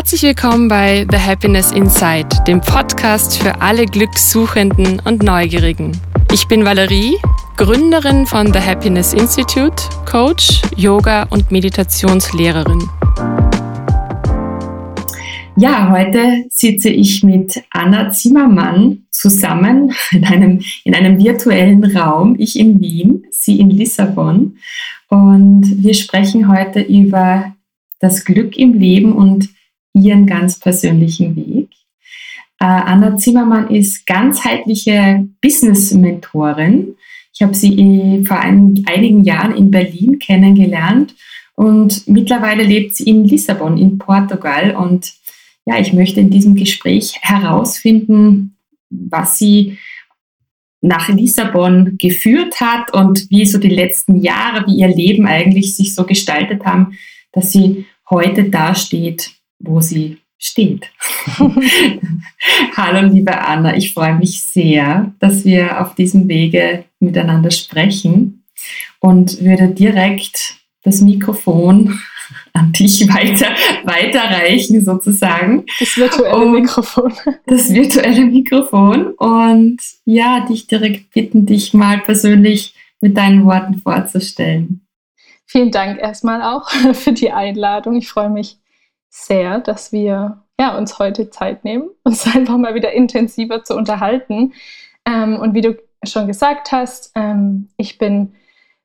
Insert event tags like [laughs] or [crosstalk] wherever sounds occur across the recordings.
Herzlich willkommen bei The Happiness Inside, dem Podcast für alle Glückssuchenden und Neugierigen. Ich bin Valerie, Gründerin von The Happiness Institute, Coach, Yoga und Meditationslehrerin. Ja, heute sitze ich mit Anna Zimmermann zusammen in einem, in einem virtuellen Raum. Ich in Wien, sie in Lissabon. Und wir sprechen heute über das Glück im Leben und ihren ganz persönlichen Weg. Äh, Anna Zimmermann ist ganzheitliche Business-Mentorin. Ich habe sie äh, vor ein, einigen Jahren in Berlin kennengelernt und mittlerweile lebt sie in Lissabon in Portugal. Und ja, ich möchte in diesem Gespräch herausfinden, was sie nach Lissabon geführt hat und wie so die letzten Jahre, wie ihr Leben eigentlich sich so gestaltet haben, dass sie heute dasteht, wo sie steht. [laughs] Hallo, liebe Anna, ich freue mich sehr, dass wir auf diesem Wege miteinander sprechen und würde direkt das Mikrofon [laughs] an dich weiter, weiterreichen, sozusagen. Das virtuelle und Mikrofon. [laughs] Das virtuelle Mikrofon. Und ja, dich direkt bitten, dich mal persönlich mit deinen Worten vorzustellen. Vielen Dank erstmal auch für die Einladung. Ich freue mich sehr, dass wir ja, uns heute Zeit nehmen, [laughs] uns einfach mal wieder intensiver zu unterhalten. Ähm, und wie du schon gesagt hast, ähm, ich bin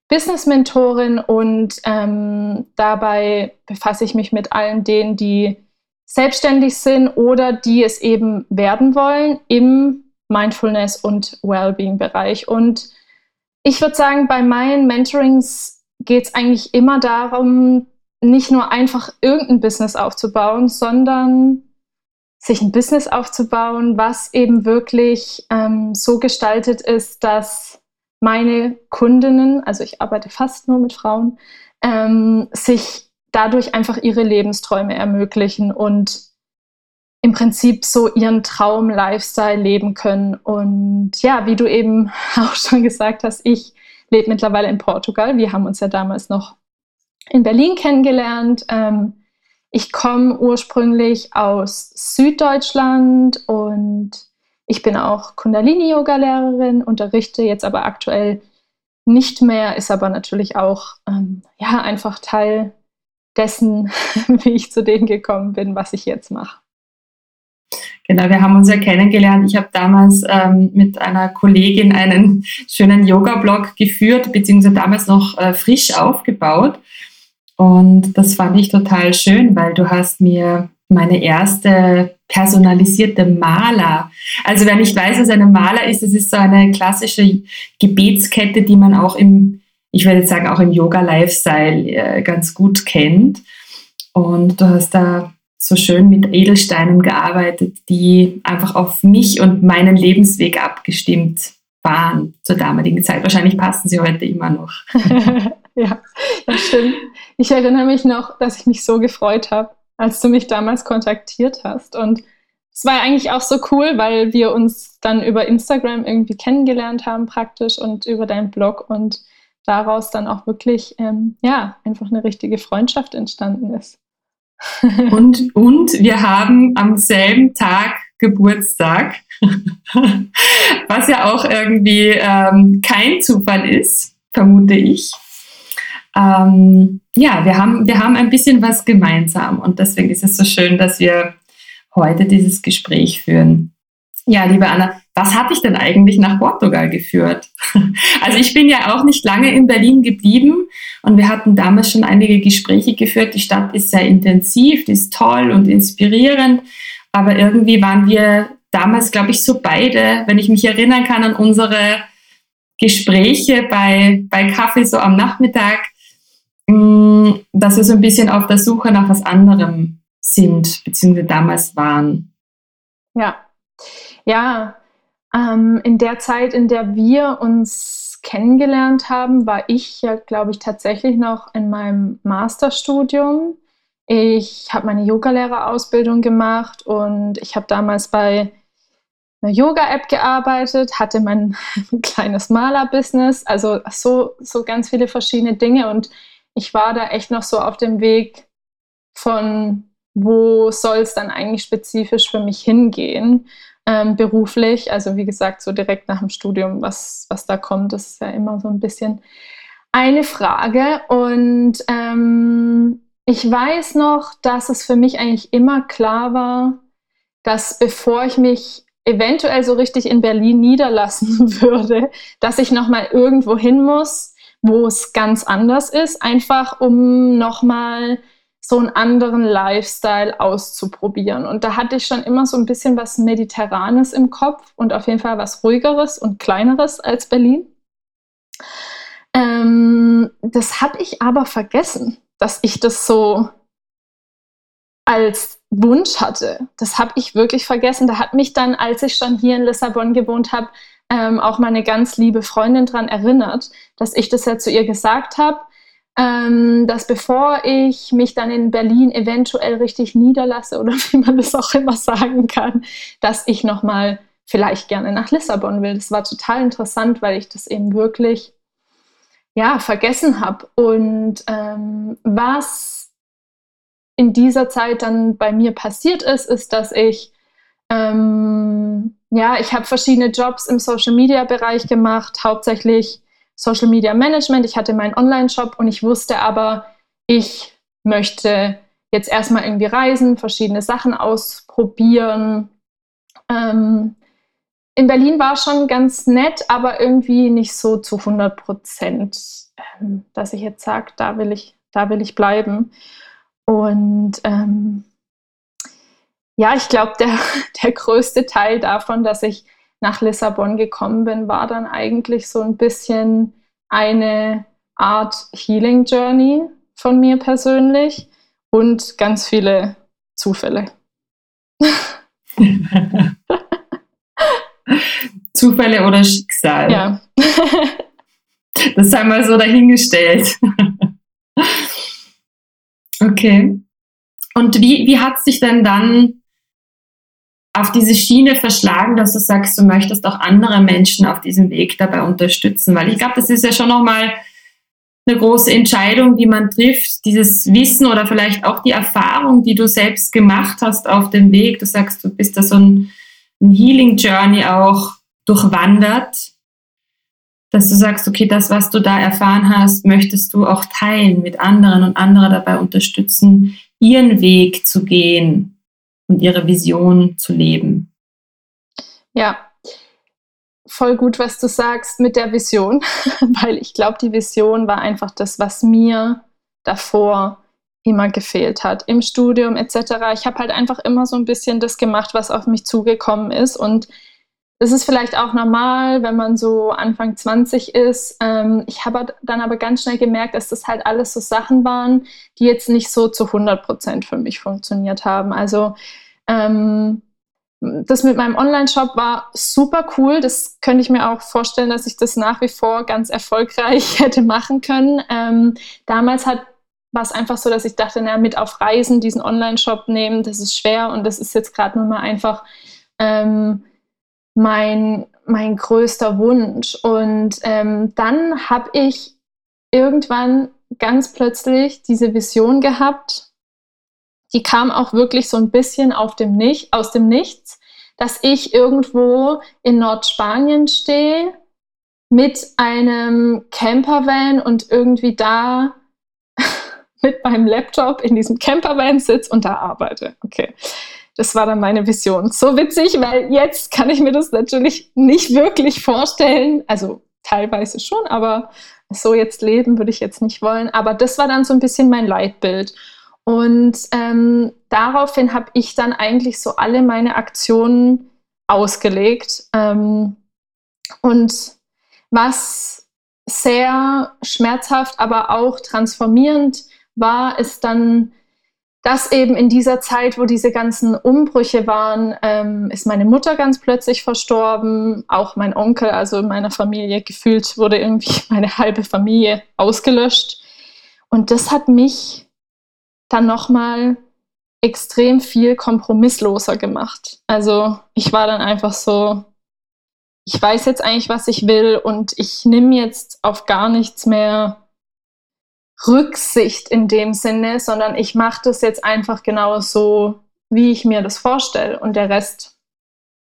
Business-Mentorin und ähm, dabei befasse ich mich mit allen denen, die selbstständig sind oder die es eben werden wollen im Mindfulness- und Wellbeing-Bereich. Und ich würde sagen, bei meinen Mentorings geht es eigentlich immer darum, nicht nur einfach irgendein Business aufzubauen, sondern sich ein Business aufzubauen, was eben wirklich ähm, so gestaltet ist, dass meine Kundinnen, also ich arbeite fast nur mit Frauen, ähm, sich dadurch einfach ihre Lebensträume ermöglichen und im Prinzip so ihren Traum-Lifestyle leben können. Und ja, wie du eben [laughs] auch schon gesagt hast, ich lebe mittlerweile in Portugal. Wir haben uns ja damals noch in Berlin kennengelernt. Ähm, ich komme ursprünglich aus Süddeutschland und ich bin auch Kundalini-Yoga-Lehrerin, unterrichte jetzt aber aktuell nicht mehr, ist aber natürlich auch ähm, ja, einfach Teil dessen, [laughs] wie ich zu dem gekommen bin, was ich jetzt mache. Genau, wir haben uns ja kennengelernt. Ich habe damals ähm, mit einer Kollegin einen schönen Yoga-Blog geführt, beziehungsweise damals noch äh, frisch aufgebaut. Und das fand ich total schön, weil du hast mir meine erste personalisierte Maler. Also wer nicht weiß, was eine Maler ist, das ist so eine klassische Gebetskette, die man auch im, ich würde sagen, auch im Yoga-Lifestyle äh, ganz gut kennt. Und du hast da so schön mit Edelsteinen gearbeitet, die einfach auf mich und meinen Lebensweg abgestimmt waren zur damaligen Zeit. Wahrscheinlich passen sie heute immer noch. [laughs] [laughs] ja, das stimmt. Ich erinnere mich noch, dass ich mich so gefreut habe, als du mich damals kontaktiert hast. Und es war eigentlich auch so cool, weil wir uns dann über Instagram irgendwie kennengelernt haben praktisch und über deinen Blog und daraus dann auch wirklich, ähm, ja, einfach eine richtige Freundschaft entstanden ist. [laughs] und, und wir haben am selben Tag Geburtstag, [laughs] was ja auch irgendwie ähm, kein Zufall ist, vermute ich ähm, ja, wir haben, wir haben ein bisschen was gemeinsam und deswegen ist es so schön, dass wir heute dieses Gespräch führen. Ja, liebe Anna, was hat dich denn eigentlich nach Portugal geführt? [laughs] Also ich bin ja auch nicht lange in Berlin geblieben und wir hatten damals schon einige Gespräche geführt. Die Stadt ist sehr intensiv, die ist toll und inspirierend, aber irgendwie waren wir damals, glaube ich, so beide, wenn ich mich erinnern kann an unsere Gespräche bei, bei Kaffee so am Nachmittag, dass wir so ein bisschen auf der Suche nach was anderem sind, beziehungsweise damals waren. Ja, ja. Ähm, in der Zeit, in der wir uns kennengelernt haben, war ich ja, glaube ich, tatsächlich noch in meinem Masterstudium. Ich habe meine Yogalehrerausbildung gemacht und ich habe damals bei einer Yoga-App gearbeitet, hatte mein [laughs] kleines Maler-Business, also so, so ganz viele verschiedene Dinge und ich war da echt noch so auf dem Weg von wo soll es dann eigentlich spezifisch für mich hingehen, ähm, beruflich. Also wie gesagt, so direkt nach dem Studium, was, was da kommt, das ist ja immer so ein bisschen eine Frage. Und ähm, ich weiß noch, dass es für mich eigentlich immer klar war, dass bevor ich mich eventuell so richtig in Berlin niederlassen [laughs] würde, dass ich noch mal irgendwo hin muss, wo es ganz anders ist, einfach um noch mal so einen anderen Lifestyle auszuprobieren. Und da hatte ich schon immer so ein bisschen was Mediterranes im Kopf und auf jeden Fall was ruhigeres und kleineres als Berlin. Ähm, das habe ich aber vergessen, dass ich das so als Wunsch hatte. Das habe ich wirklich vergessen. Da hat mich dann, als ich schon hier in Lissabon gewohnt habe, ähm, auch meine ganz liebe Freundin daran erinnert, dass ich das ja zu ihr gesagt habe ähm, dass bevor ich mich dann in Berlin eventuell richtig niederlasse oder [laughs] wie man das auch immer sagen kann, dass ich nochmal vielleicht gerne nach Lissabon will. Das war total interessant, weil ich das eben wirklich ja vergessen habe. Und ähm, was in dieser Zeit dann bei mir passiert ist, ist, dass ich ähm, ja, ich habe verschiedene Jobs im Social Media Bereich gemacht, hauptsächlich Social Media Management, ich hatte meinen Online-Shop und ich wusste aber, ich möchte jetzt erstmal irgendwie reisen, verschiedene Sachen ausprobieren. Ähm, in Berlin war schon ganz nett, aber irgendwie nicht so zu 100 Prozent, ähm, dass ich jetzt sage, da will ich, da will ich bleiben. Und ähm, ja, ich glaube, der, [laughs] der größte Teil davon, dass ich nach Lissabon gekommen bin, war dann eigentlich so ein bisschen eine Art Healing Journey von mir persönlich und ganz viele Zufälle. [laughs] Zufälle oder Schicksal. Ja. [laughs] das haben wir so dahingestellt. okay. Und wie, wie hat sich denn dann auf diese Schiene verschlagen, dass du sagst, du möchtest auch andere Menschen auf diesem Weg dabei unterstützen? Weil ich glaube, das ist ja schon nochmal eine große Entscheidung, die man trifft, dieses Wissen oder vielleicht auch die Erfahrung, die du selbst gemacht hast auf dem Weg. Du sagst, du bist da so ein, ein Healing Journey auch durchwandert, dass du sagst, okay, das, was du da erfahren hast, möchtest du auch teilen mit anderen und andere dabei unterstützen, ihren Weg zu gehen und ihre Vision zu leben. Ja, voll gut, was du sagst mit der Vision, [laughs] weil ich glaube, die Vision war einfach das, was mir davor immer gefehlt hat, im Studium etc. Ich habe halt einfach immer so ein bisschen das gemacht, was auf mich zugekommen ist und es ist vielleicht auch normal, wenn man so Anfang 20 ist. Ähm, ich habe dann aber ganz schnell gemerkt, dass das halt alles so Sachen waren, die jetzt nicht so zu 100 Prozent für mich funktioniert haben. Also ähm, das mit meinem Online-Shop war super cool. Das könnte ich mir auch vorstellen, dass ich das nach wie vor ganz erfolgreich [laughs] hätte machen können. Ähm, damals hat war es einfach so, dass ich dachte, na, mit auf Reisen diesen Online-Shop nehmen, das ist schwer und das ist jetzt gerade nur mal einfach ähm, mein, mein größter Wunsch. Und ähm, dann habe ich irgendwann ganz plötzlich diese Vision gehabt, die kam auch wirklich so ein bisschen auf dem Nicht, aus dem Nichts, dass ich irgendwo in Nordspanien stehe mit einem Campervan und irgendwie da [laughs] mit meinem Laptop in diesem Campervan sitze und da arbeite. Okay. Das war dann meine Vision. So witzig, weil jetzt kann ich mir das natürlich nicht wirklich vorstellen. Also teilweise schon, aber so jetzt leben würde ich jetzt nicht wollen. Aber das war dann so ein bisschen mein Leitbild. Und ähm, daraufhin habe ich dann eigentlich so alle meine Aktionen ausgelegt. Ähm, und was sehr schmerzhaft, aber auch transformierend war, ist dann, dass eben in dieser Zeit, wo diese ganzen Umbrüche waren, ähm, ist meine Mutter ganz plötzlich verstorben, auch mein Onkel, also in meiner Familie gefühlt wurde irgendwie [laughs] meine halbe Familie ausgelöscht. Und das hat mich dann nochmal extrem viel kompromissloser gemacht. Also ich war dann einfach so, ich weiß jetzt eigentlich, was ich will und ich nehme jetzt auf gar nichts mehr Rücksicht in dem Sinne, sondern ich mache das jetzt einfach genau so, wie ich mir das vorstelle. Und der Rest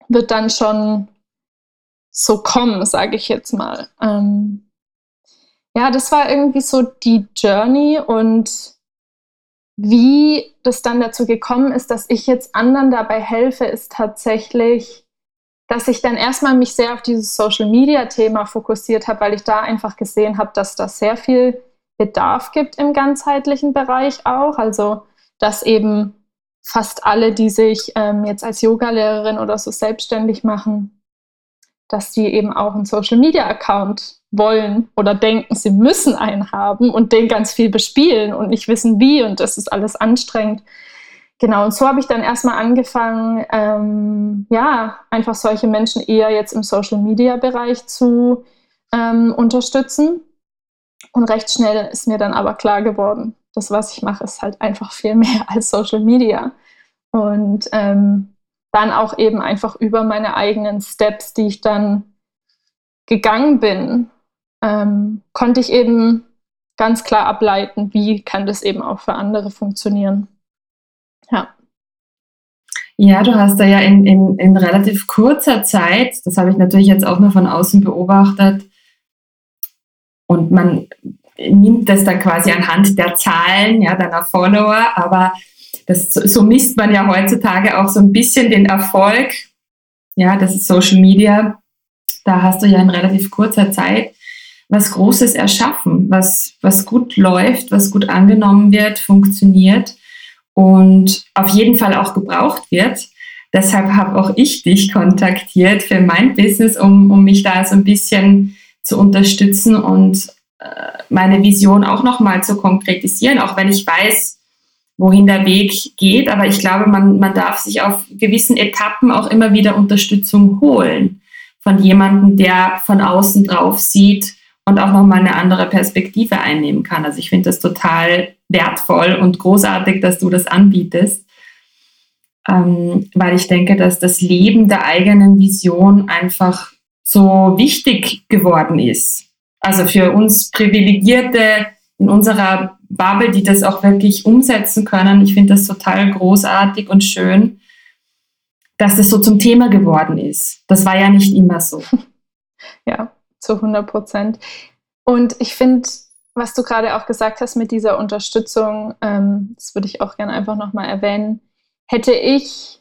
wird dann schon so kommen, sage ich jetzt mal. Ähm, ja, das war irgendwie so die Journey und wie das dann dazu gekommen ist, dass ich jetzt anderen dabei helfe, ist tatsächlich, dass ich dann erstmal mich sehr auf dieses Social Media Thema fokussiert habe, weil ich da einfach gesehen habe, dass da sehr viel Bedarf gibt im ganzheitlichen Bereich auch. Also, dass eben fast alle, die sich ähm, jetzt als Yogalehrerin oder so selbstständig machen, dass die eben auch einen Social Media Account wollen oder denken, sie müssen einen haben und den ganz viel bespielen und nicht wissen wie und das ist alles anstrengend. Genau, und so habe ich dann erstmal angefangen, ähm, ja, einfach solche Menschen eher jetzt im Social Media Bereich zu ähm, unterstützen. Und recht schnell ist mir dann aber klar geworden, das, was ich mache, ist halt einfach viel mehr [laughs] als Social Media. Und ähm, dann auch eben einfach über meine eigenen Steps, die ich dann gegangen bin, ähm, konnte ich eben ganz klar ableiten, wie kann das eben auch für andere funktionieren. Ja. Ja, du hast da ja in, in, in relativ kurzer Zeit, das habe ich natürlich jetzt auch nur von außen beobachtet, und man nimmt das dann quasi anhand der Zahlen, ja, deiner Follower, aber das, so misst man ja heutzutage auch so ein bisschen den Erfolg. Ja, das ist Social Media. Da hast du ja in relativ kurzer Zeit was Großes erschaffen, was, was gut läuft, was gut angenommen wird, funktioniert und auf jeden Fall auch gebraucht wird. Deshalb habe auch ich dich kontaktiert für mein Business, um, um mich da so ein bisschen zu unterstützen und äh, meine Vision auch nochmal zu konkretisieren, auch wenn ich weiß, wohin der Weg geht. Aber ich glaube, man, man darf sich auf gewissen Etappen auch immer wieder Unterstützung holen von jemandem, der von außen drauf sieht und auch nochmal eine andere Perspektive einnehmen kann. Also ich finde das total wertvoll und großartig, dass du das anbietest, ähm, weil ich denke, dass das Leben der eigenen Vision einfach so wichtig geworden ist. Also für uns Privilegierte in unserer Bubble, die das auch wirklich umsetzen können. Ich finde das total großartig und schön, dass das so zum Thema geworden ist. Das war ja nicht immer so. [laughs] Ja, zu 100 Prozent. Und ich finde, was du gerade auch gesagt hast mit dieser Unterstützung, ähm, das würde ich auch gerne einfach nochmal erwähnen. Hätte ich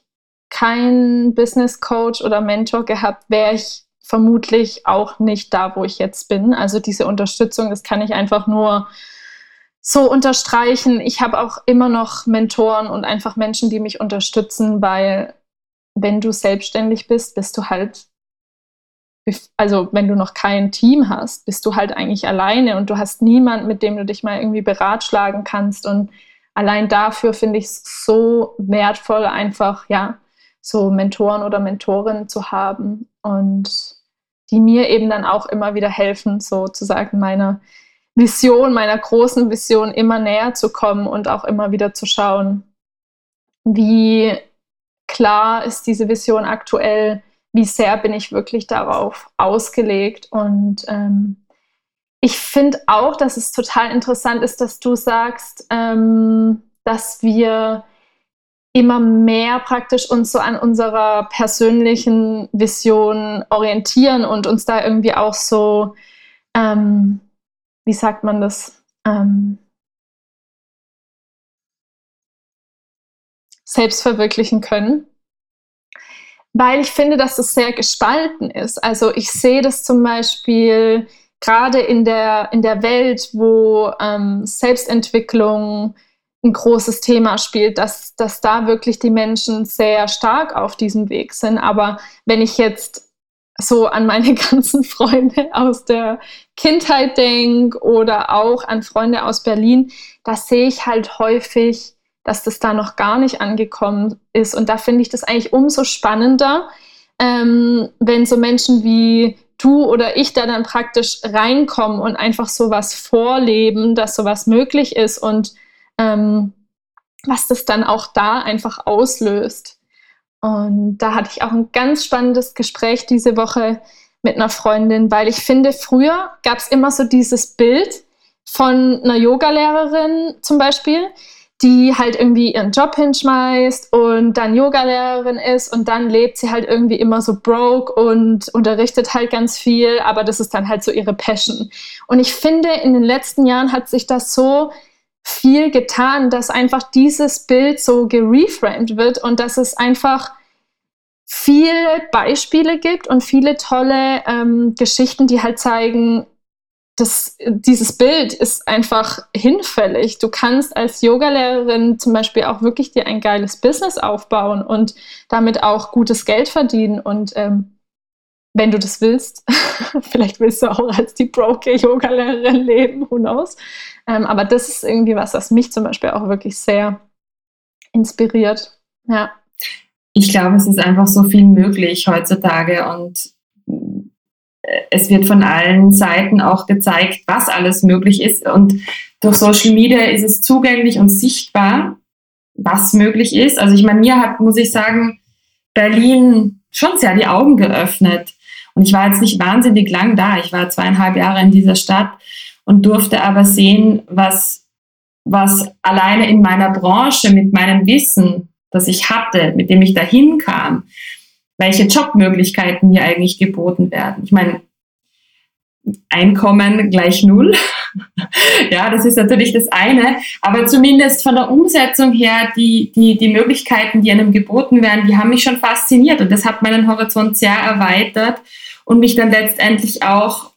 keinen Business Coach oder Mentor gehabt, wäre ich vermutlich auch nicht da, wo ich jetzt bin. Also diese Unterstützung, das kann ich einfach nur so unterstreichen. Ich habe auch immer noch Mentoren und einfach Menschen, die mich unterstützen, weil wenn du selbstständig bist, bist du halt, also wenn du noch kein Team hast, bist du halt eigentlich alleine und du hast niemand, mit dem du dich mal irgendwie beratschlagen kannst. Und allein dafür finde ich es so wertvoll, einfach, ja, so Mentoren oder Mentorinnen zu haben und die mir eben dann auch immer wieder helfen, sozusagen meiner Vision, meiner großen Vision immer näher zu kommen und auch immer wieder zu schauen, wie klar ist diese Vision aktuell, wie sehr bin ich wirklich darauf ausgelegt. Und ähm, ich finde auch, dass es total interessant ist, dass du sagst, ähm, dass wir immer mehr praktisch uns so an unserer persönlichen Vision orientieren und uns da irgendwie auch so, ähm, wie sagt man das, ähm, selbst verwirklichen können. Weil ich finde, dass es sehr gespalten ist. Also ich sehe das zum Beispiel gerade in der, in der Welt, wo ähm, Selbstentwicklung, ein großes Thema spielt, dass, dass da wirklich die Menschen sehr stark auf diesem Weg sind. Aber wenn ich jetzt so an meine [laughs] ganzen Freunde aus der Kindheit denke oder auch an Freunde aus Berlin, da sehe ich halt häufig, dass das da noch gar nicht angekommen ist. Und da finde ich das eigentlich umso spannender, ähm, wenn so Menschen wie du oder ich da dann praktisch reinkommen und einfach sowas vorleben, dass sowas möglich ist und ähm, was das dann auch da einfach auslöst. Und da hatte ich auch ein ganz spannendes Gespräch diese Woche mit einer Freundin, weil ich finde, früher gab es immer so dieses Bild, von einer Yogalehrerin zum Beispiel, die halt irgendwie ihren Job hinschmeißt und dann Yogalehrerin ist und dann lebt sie halt irgendwie immer so broke und unterrichtet halt ganz viel, aber das ist dann halt so ihre Passion. Und ich finde, in den letzten Jahren hat sich das so viel getan, dass einfach dieses Bild so gereframed wird und dass es einfach viele Beispiele gibt und viele tolle ähm, Geschichten, die halt zeigen, das, dieses Bild ist einfach hinfällig. Du kannst als Yogalehrerin zum Beispiel auch wirklich dir ein geiles Business aufbauen und damit auch gutes Geld verdienen. Und ähm, wenn du das willst, [laughs] vielleicht willst du auch als die broke Yogalehrerin leben, who knows. Ähm, aber das ist irgendwie was, was mich zum Beispiel auch wirklich sehr inspiriert. Ja. Ich glaube, es ist einfach so viel möglich heutzutage und es wird von allen Seiten auch gezeigt, was alles möglich ist. Und durch Social Media ist es zugänglich und sichtbar, was möglich ist. Also ich meine, mir hat, muss ich sagen, Berlin schon sehr die Augen geöffnet. Und ich war jetzt nicht wahnsinnig lang da. Ich war zweieinhalb Jahre in dieser Stadt und durfte aber sehen, was, was alleine in meiner Branche mit meinem Wissen, das ich hatte, mit dem ich dahin kam, welche Jobmöglichkeiten mir eigentlich geboten werden. Ich meine, Einkommen gleich null. [laughs] ja, das ist natürlich das eine. Aber zumindest von der Umsetzung her, die, die, die Möglichkeiten, die einem geboten werden, die haben mich schon fasziniert. Und das hat meinen Horizont sehr erweitert und mich dann letztendlich auch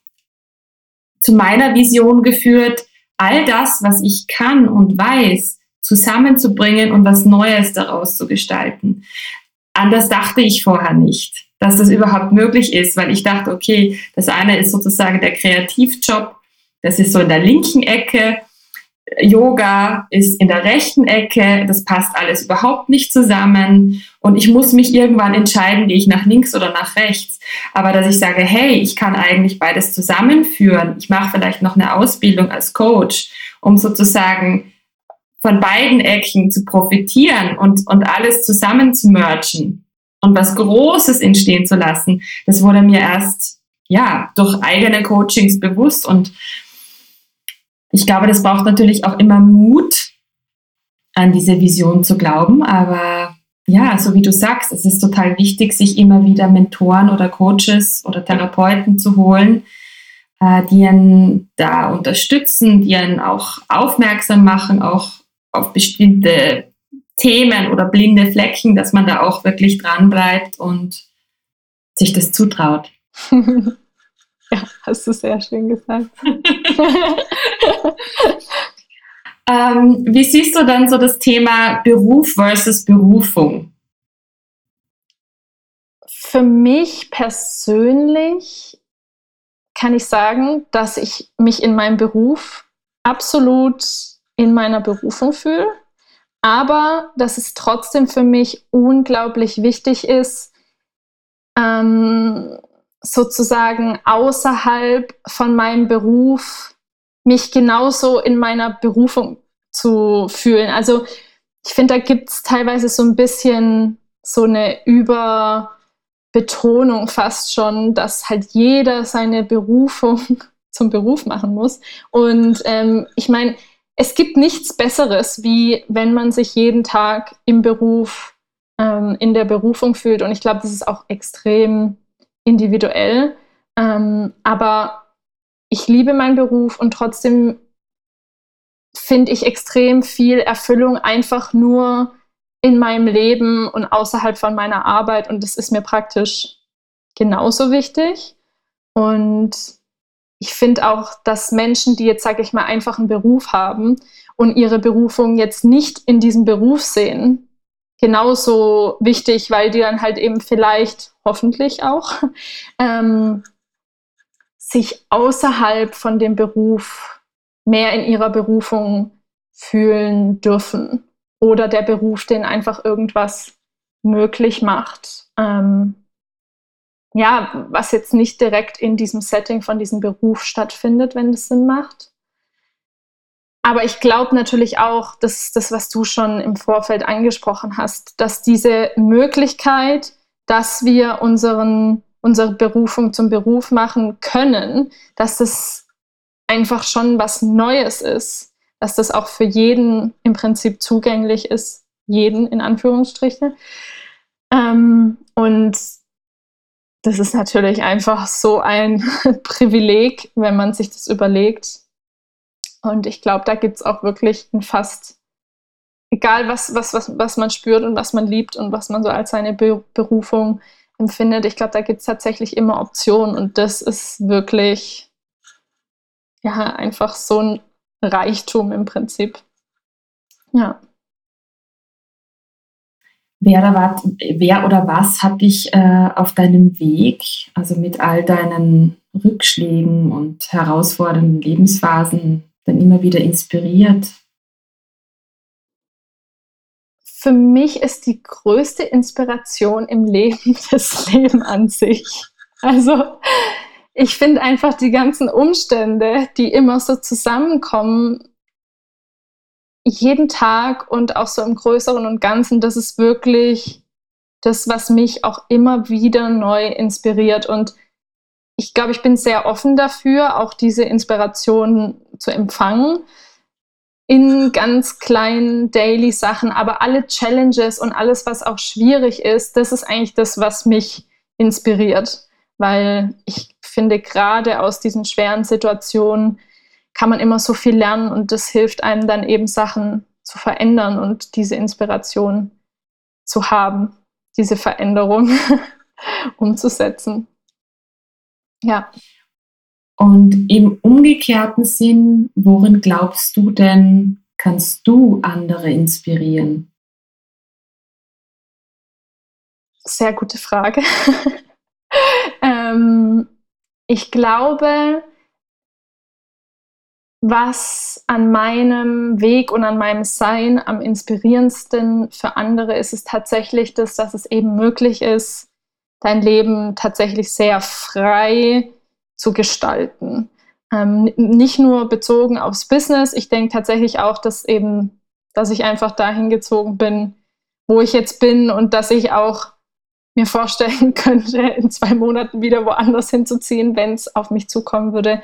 zu meiner Vision geführt, all das, was ich kann und weiß, zusammenzubringen und was Neues daraus zu gestalten. Anders dachte ich vorher nicht, dass das überhaupt möglich ist, weil ich dachte, okay, das eine ist sozusagen der Kreativjob, das ist so in der linken Ecke, Yoga ist in der rechten Ecke, das passt alles überhaupt nicht zusammen und ich muss mich irgendwann entscheiden, gehe ich nach links oder nach rechts. Aber dass ich sage, hey, ich kann eigentlich beides zusammenführen, ich mache vielleicht noch eine Ausbildung als Coach, um sozusagen von beiden Ecken zu profitieren und, und alles zusammen zu merchen und was Großes entstehen zu lassen, das wurde mir erst ja durch eigene Coachings bewusst. Und ich glaube, das braucht natürlich auch immer Mut, an diese Vision zu glauben, aber ja, so wie du sagst, es ist total wichtig, sich immer wieder Mentoren oder Coaches oder Therapeuten zu holen, äh, die einen da unterstützen, die einen auch aufmerksam machen, auch auf bestimmte Themen oder blinde Flecken, dass man da auch wirklich dran bleibt und sich das zutraut. [laughs] ja, hast du sehr schön gesagt. [laughs] [laughs] ähm, wie siehst du dann so das Thema Beruf versus Berufung? Für mich persönlich kann ich sagen, dass ich mich in meinem Beruf absolut in meiner Berufung fühle, aber dass es trotzdem für mich unglaublich wichtig ist, ähm, sozusagen außerhalb von meinem Beruf mich genauso in meiner Berufung zu fühlen. Also ich finde, da gibt es teilweise so ein bisschen so eine Überbetonung fast schon, dass halt jeder seine Berufung [laughs] zum Beruf machen muss. Und ähm, ich meine, es gibt nichts Besseres, wie wenn man sich jeden Tag im Beruf, ähm, in der Berufung fühlt. Und ich glaube, das ist auch extrem individuell. Ähm, aber ich liebe meinen Beruf und trotzdem finde ich extrem viel Erfüllung einfach nur in meinem Leben und außerhalb von meiner Arbeit. Und das ist mir praktisch genauso wichtig. Und ich finde auch, dass Menschen, die jetzt, sage ich mal, einfach einen Beruf haben und ihre Berufung jetzt nicht in diesem Beruf sehen, genauso wichtig, weil die dann halt eben vielleicht, hoffentlich auch, [laughs] ähm, sich außerhalb von dem Beruf mehr in ihrer Berufung fühlen dürfen oder der Beruf den einfach irgendwas möglich macht. Ähm, ja, was jetzt nicht direkt in diesem Setting von diesem Beruf stattfindet, wenn das Sinn macht. Aber ich glaube natürlich auch, das ist das, was du schon im Vorfeld angesprochen hast, dass diese Möglichkeit, dass wir unseren, unsere Berufung zum Beruf machen können, dass es einfach schon was Neues ist, dass das auch für jeden im Prinzip zugänglich ist, jeden in Anführungsstrichen. Ähm, und das ist natürlich einfach so ein [laughs] Privileg, wenn man sich das überlegt. Und ich glaube, da gibt es auch wirklich ein fast, egal was, was, was, was man spürt und was man liebt und was man so als seine Be Berufung empfindet, ich glaube, da gibt es tatsächlich immer Optionen. Und das ist wirklich, ja, einfach so ein Reichtum im Prinzip. Ja. Wer oder, was, wer oder was hat dich äh, auf deinem Weg, also mit all deinen Rückschlägen und herausfordernden Lebensphasen, dann immer wieder inspiriert? Für mich ist die größte Inspiration im Leben [laughs] das Leben an sich. Also ich finde einfach die ganzen Umstände, die immer so zusammenkommen, jeden Tag und auch so im Größeren und Ganzen, das ist wirklich das, was mich auch immer wieder neu inspiriert. Und ich glaube, ich bin sehr offen dafür, auch diese Inspiration zu empfangen in ganz kleinen Daily Sachen, aber alle Challenges und alles, was auch schwierig ist, das ist eigentlich das, was mich inspiriert, weil ich finde, gerade aus diesen schweren Situationen kann man immer so viel lernen und das hilft einem dann eben Sachen zu verändern und diese Inspiration zu haben, diese Veränderung [laughs] umzusetzen. Ja. Und im umgekehrten Sinn, worin glaubst du denn, kannst du andere inspirieren? Sehr gute Frage. [laughs] ähm, ich glaube, was an meinem Weg und an meinem Sein am inspirierendsten für andere ist, ist tatsächlich das, dass es eben möglich ist, dein Leben tatsächlich sehr frei zu gestalten. Ähm, nicht nur bezogen aufs Business. Ich denke tatsächlich auch, dass eben, dass ich einfach dahin gezogen bin, wo ich jetzt bin und dass ich auch mir vorstellen [laughs] könnte, in zwei Monaten wieder woanders hinzuziehen, wenn es auf mich zukommen würde,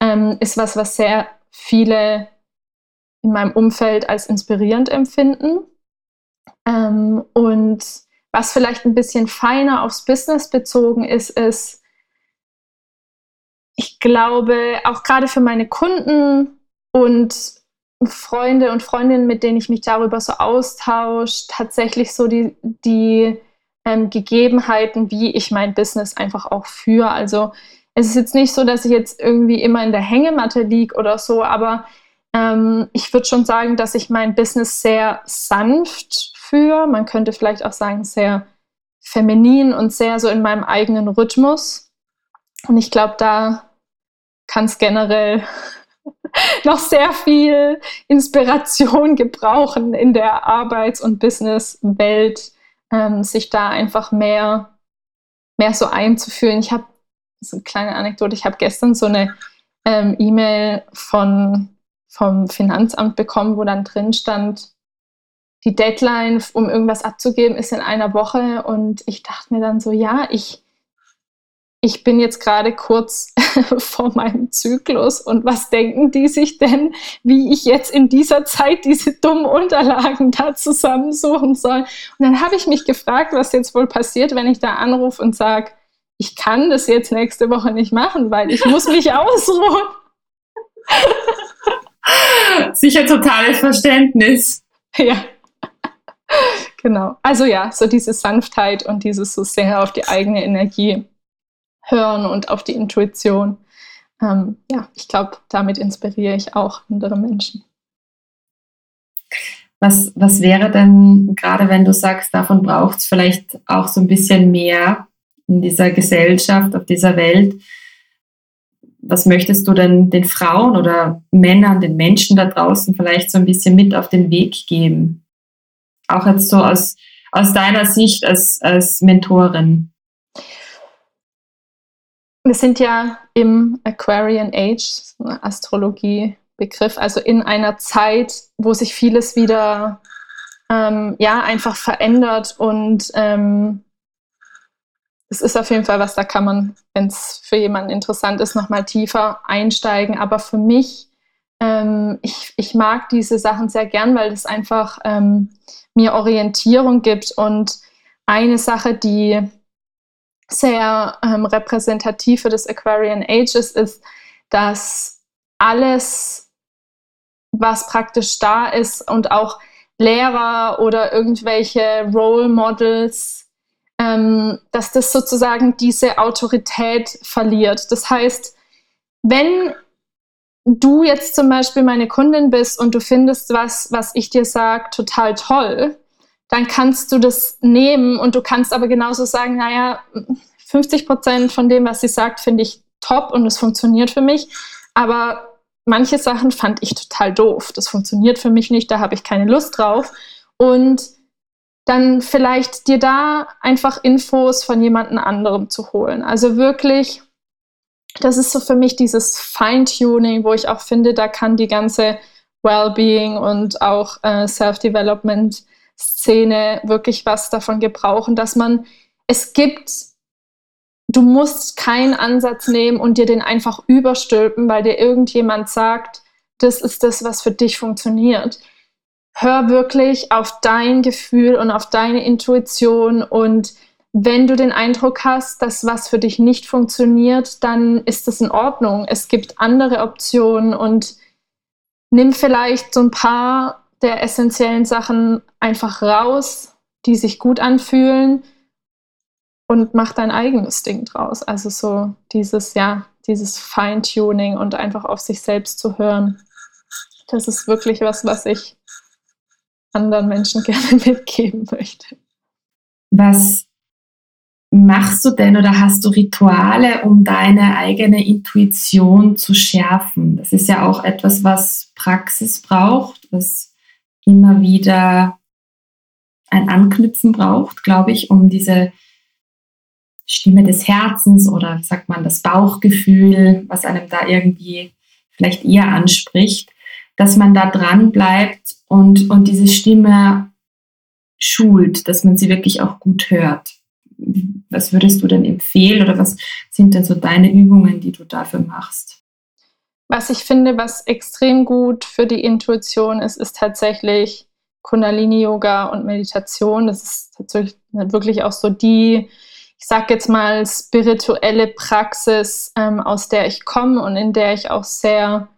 ähm, ist was, was sehr viele in meinem Umfeld als inspirierend empfinden. Ähm, und was vielleicht ein bisschen feiner aufs Business bezogen ist, ist, ich glaube, auch gerade für meine Kunden und Freunde und Freundinnen, mit denen ich mich darüber so austausche, tatsächlich so die, die ähm, Gegebenheiten, wie ich mein Business einfach auch führe. Also es ist jetzt nicht so, dass ich jetzt irgendwie immer in der Hängematte liege oder so, aber ähm, ich würde schon sagen, dass ich mein Business sehr sanft führe. Man könnte vielleicht auch sagen, sehr feminin und sehr so in meinem eigenen Rhythmus. Und ich glaube, da kann es generell [laughs] noch sehr viel Inspiration [laughs] gebrauchen in der Arbeits- und Businesswelt, ähm, sich da einfach mehr, mehr so einzufühlen. Ich habe so eine kleine Anekdote. Ich habe gestern so eine ähm, E-Mail vom Finanzamt bekommen, wo dann drin stand, die Deadline, um irgendwas abzugeben, ist in einer Woche. Und ich dachte mir dann so, ja, ich, ich bin jetzt gerade kurz [laughs] vor meinem Zyklus und was denken die sich denn, wie ich jetzt in dieser Zeit diese dummen Unterlagen da zusammensuchen soll? Und dann habe ich mich gefragt, was jetzt wohl passiert, wenn ich da anrufe und sage, ich kann das jetzt nächste Woche nicht machen, weil ich muss mich [laughs] ausruhen. Sicher totales Verständnis. Ja. Genau. Also ja, so diese Sanftheit und dieses so sehr auf die eigene Energie hören und auf die Intuition. Ähm, ja, ich glaube, damit inspiriere ich auch andere Menschen. Was, was wäre denn, gerade wenn du sagst, davon braucht es vielleicht auch so ein bisschen mehr, in dieser Gesellschaft, auf dieser Welt. Was möchtest du denn den Frauen oder Männern, den Menschen da draußen vielleicht so ein bisschen mit auf den Weg geben? Auch jetzt so aus, aus deiner Sicht als, als Mentorin. Wir sind ja im Aquarian Age, Astrologie-Begriff, also in einer Zeit, wo sich vieles wieder ähm, ja, einfach verändert und ähm, das ist auf jeden Fall was, da kann man, wenn es für jemanden interessant ist, nochmal tiefer einsteigen. Aber für mich, ähm, ich, ich mag diese Sachen sehr gern, weil es einfach ähm, mir Orientierung gibt. Und eine Sache, die sehr ähm, repräsentativ für Aquarian Ages ist, dass alles, was praktisch da ist und auch Lehrer oder irgendwelche Role Models, ähm, dass das sozusagen diese Autorität verliert. Das heißt, wenn du jetzt zum Beispiel meine Kundin bist und du findest was, was ich dir sage, total toll, dann kannst du das nehmen und du kannst aber genauso sagen, naja, 50 Prozent von dem, was sie sagt, finde ich top und es funktioniert für mich. Aber manche Sachen fand ich total doof. Das funktioniert für mich nicht, da habe ich keine Lust drauf. Und dann vielleicht dir da einfach Infos von jemandem anderem zu holen. Also wirklich, das ist so für mich dieses Feintuning, wo ich auch finde, da kann die ganze Wellbeing und auch äh, Self-Development-Szene wirklich was davon gebrauchen, dass man, es gibt du musst keinen Ansatz nehmen und dir den einfach überstülpen, weil dir irgendjemand sagt, das ist das, was für dich funktioniert. Hör wirklich auf dein Gefühl und auf deine Intuition und wenn du den Eindruck hast, dass was für dich nicht funktioniert, dann ist das in Ordnung. Es gibt andere Optionen und nimm vielleicht so ein paar der essentiellen Sachen einfach raus, die sich gut anfühlen und mach dein eigenes Ding draus. Also so dieses, ja, dieses Feintuning und einfach auf sich selbst zu hören. Das ist wirklich was, was ich anderen Menschen [laughs] gerne mitgeben möchte. Was machst du denn oder hast du Rituale, um deine eigene Intuition zu schärfen? Das ist ja auch etwas, was Praxis braucht, was immer wieder ein Anknüpfen braucht, glaube ich, um diese Stimme des Herzens oder sagt man das Bauchgefühl, was einem da irgendwie vielleicht eher anspricht, dass man da dran bleibt und, und diese Stimme schult, dass man sie wirklich auch gut hört. Was würdest du denn empfehlen oder was sind denn so deine Übungen, die du dafür machst? Was ich finde, was extrem gut für die Intuition ist, ist tatsächlich Kundalini-Yoga und Meditation. Das ist tatsächlich wirklich auch so die ich sage jetzt mal, spirituelle Praxis, ähm, aus der ich komme und in der ich auch sehr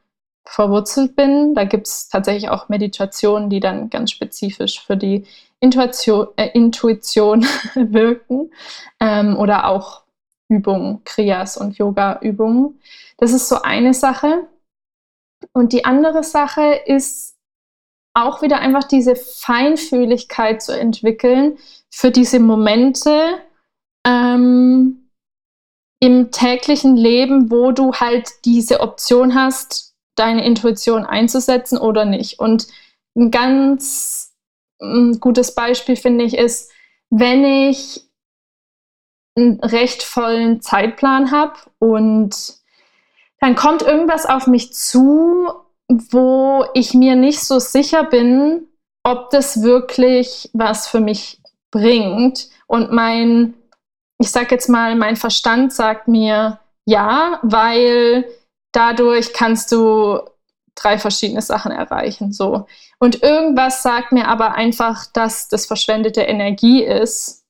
verwurzelt bin. Da gibt es tatsächlich auch Meditationen, die dann ganz spezifisch für die Intuition, äh, Intuition [laughs] wirken ähm, oder auch Übungen, Kriyas und Yoga-Übungen. Das ist so eine Sache. Und die andere Sache ist auch wieder einfach diese Feinfühligkeit zu entwickeln für diese Momente, ähm, im täglichen Leben, wo du halt diese Option hast, deine Intuition einzusetzen oder nicht. Und ein ganz ein mm, gutes Beispiel finde ich ist, wenn ich einen recht vollen Zeitplan habe und dann kommt irgendwas auf mich zu, wo ich mir nicht so sicher bin, ob das wirklich was für mich bringt und mein ich sage jetzt mal, mein Verstand sagt mir ja, weil dadurch kannst du drei verschiedene Sachen erreichen. So. Und irgendwas sagt mir aber einfach, dass das verschwendete Energie ist.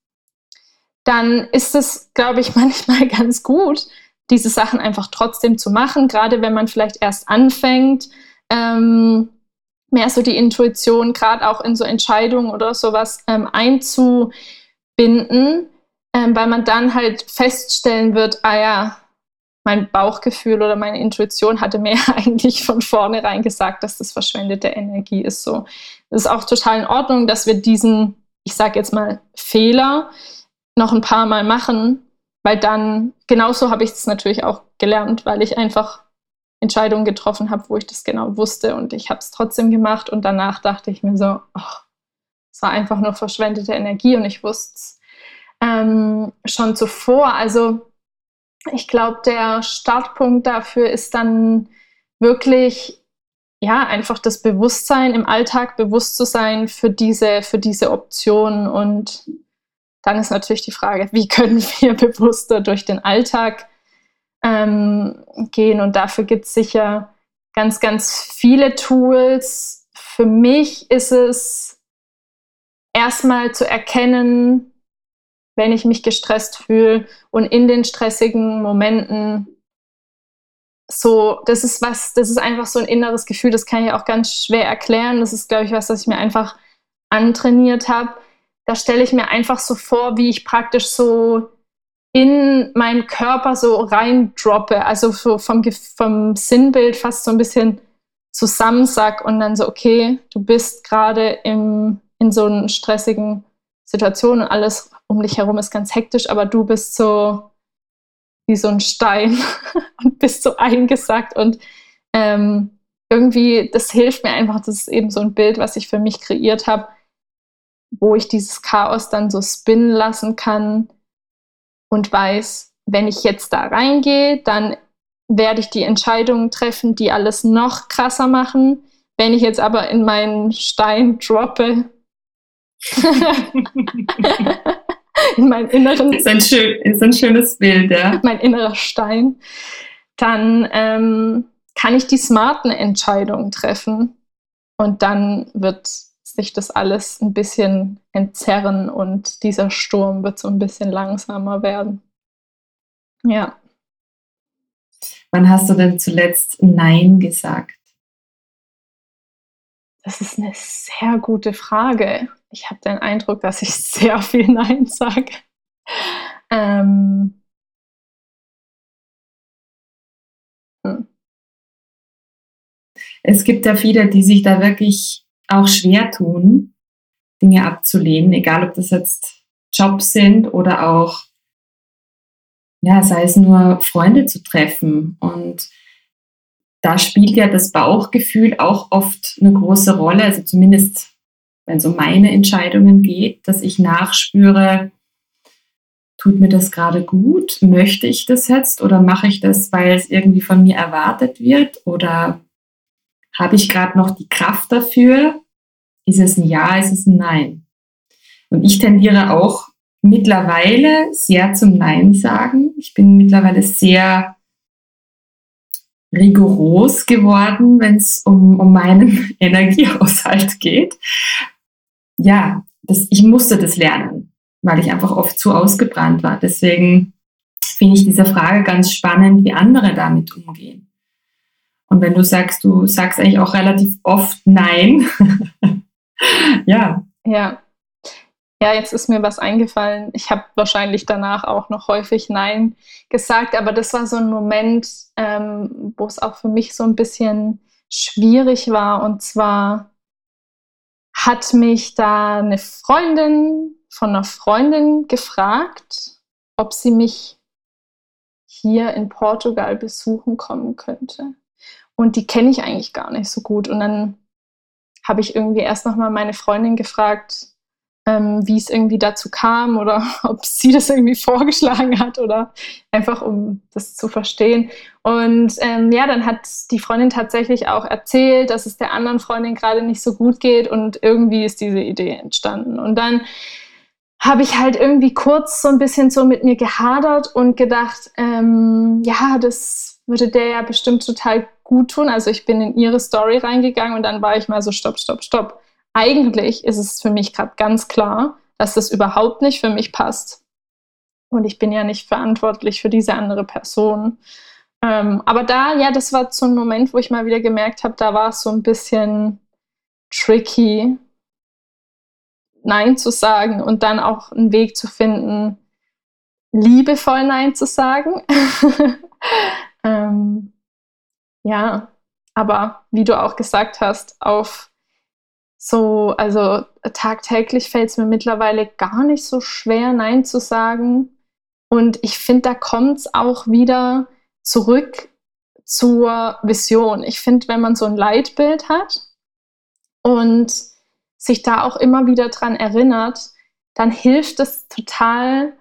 Dann ist es, glaube ich, [laughs] manchmal ganz gut, diese Sachen einfach trotzdem zu machen, gerade wenn man vielleicht erst anfängt, ähm, mehr so die Intuition, gerade auch in so Entscheidungen oder sowas ähm, einzubinden ähm, weil man dann halt feststellen wird, ah ja, mein Bauchgefühl oder meine Intuition hatte mir [laughs] eigentlich von vornherein gesagt, dass das verschwendete Energie ist. So, es ist auch total in Ordnung, dass wir diesen, ich sage jetzt mal, Fehler noch ein paar Mal machen, weil dann genauso habe ich es natürlich auch gelernt, weil ich einfach Entscheidungen getroffen habe, wo ich das genau wusste und ich habe es trotzdem gemacht und danach dachte ich mir so, ach, es war einfach nur verschwendete Energie und ich wusste es ähm, schon zuvor. Also ich glaube, der Startpunkt dafür ist dann wirklich ja einfach das Bewusstsein im Alltag bewusst zu sein für diese für diese Option und dann ist natürlich die Frage, wie können wir [laughs] bewusster durch den Alltag ähm, gehen? Und dafür gibt es sicher ganz, ganz viele Tools. Für mich ist es erstmal zu erkennen, wenn ich mich gestresst fühle und in den stressigen Momenten so, das ist was, das ist einfach so ein inneres Gefühl, das kann ich auch ganz schwer erklären. Das ist, glaube ich, was, was ich mir einfach antrainiert habe. Da stelle ich mir einfach so vor, wie ich praktisch so in meinen Körper so reindroppe, also so vom, vom Sinnbild fast so ein bisschen zusammensack und dann so, okay, du bist gerade in so einer stressigen Situation und alles um dich herum ist ganz hektisch, aber du bist so wie so ein Stein [laughs] und bist so eingesackt und ähm, irgendwie, das hilft mir einfach, das ist eben so ein Bild, was ich für mich kreiert habe, wo ich dieses Chaos dann so spinnen lassen kann und weiß, wenn ich jetzt da reingehe, dann werde ich die Entscheidungen treffen, die alles noch krasser machen. Wenn ich jetzt aber in meinen Stein droppe, [laughs] in meinem inneren. Ist ein, schön, ist ein schönes Bild, ja. [laughs] Mein innerer Stein. Dann ähm, kann ich die smarten Entscheidungen treffen und dann wird sich das alles ein bisschen entzerren und dieser Sturm wird so ein bisschen langsamer werden. Ja. Wann hast du denn zuletzt Nein gesagt? Das ist eine sehr gute Frage ich habe den Eindruck, dass ich [laughs] sehr viel Nein sage. Ähm, hm. Es gibt ja viele, die sich da wirklich auch schwer tun, Dinge abzulehnen, egal ob das jetzt Jobs sind oder auch, ja, sei es nur Freunde zu treffen. Und da spielt ja das Bauchgefühl auch oft eine große Rolle, also zumindest wenn es um meine Entscheidungen geht, dass ich nachspüre, tut mir das gerade gut? Möchte ich das jetzt oder mache ich das, weil es irgendwie von mir erwartet wird? Oder habe ich gerade noch die Kraft dafür? Ist es ein Ja, ist es ein Nein? Und ich tendiere auch mittlerweile sehr zum Nein sagen. Ich bin mittlerweile sehr rigoros geworden, wenn es um, um meinen [laughs] Energiehaushalt geht ja, das, ich musste das lernen, weil ich einfach oft zu ausgebrannt war. Deswegen finde ich diese Frage ganz spannend, wie andere damit umgehen. Und wenn du sagst, du sagst eigentlich auch relativ oft Nein, [laughs] ja. Ja. Ja, jetzt ist mir was eingefallen. Ich habe wahrscheinlich danach auch noch häufig Nein gesagt, aber das war so ein Moment, ähm, wo es auch für mich so ein bisschen schwierig war. Und zwar hat mich da eine Freundin von einer Freundin gefragt, ob sie mich hier in Portugal besuchen kommen könnte. Und die kenne ich eigentlich gar nicht so gut. Und dann habe ich irgendwie erst nochmal meine Freundin gefragt, ähm, wie es irgendwie dazu kam oder [laughs] ob sie das irgendwie vorgeschlagen hat oder einfach um das zu verstehen. Und ähm, ja, dann hat die Freundin tatsächlich auch erzählt, dass es der anderen Freundin gerade nicht so gut geht und irgendwie ist diese Idee entstanden. Und dann habe ich halt irgendwie kurz so ein bisschen so mit mir gehadert und gedacht, ähm, ja, das würde der ja bestimmt total gut tun. Also ich bin in ihre Story reingegangen und dann war ich mal so, stopp, stopp, stopp eigentlich ist es für mich gerade ganz klar, dass das überhaupt nicht für mich passt. Und ich bin ja nicht verantwortlich für diese andere Person. Ähm, aber da, ja, das war so ein Moment, wo ich mal wieder gemerkt habe, da war es so ein bisschen tricky, Nein zu sagen und dann auch einen Weg zu finden, liebevoll Nein zu sagen. [laughs] ähm, ja, aber wie du auch gesagt hast, auf so, also tagtäglich fällt es mir mittlerweile gar nicht so schwer, Nein zu sagen. Und ich finde, da kommt es auch wieder zurück zur Vision. Ich finde, wenn man so ein Leitbild hat und sich da auch immer wieder dran erinnert, dann hilft es total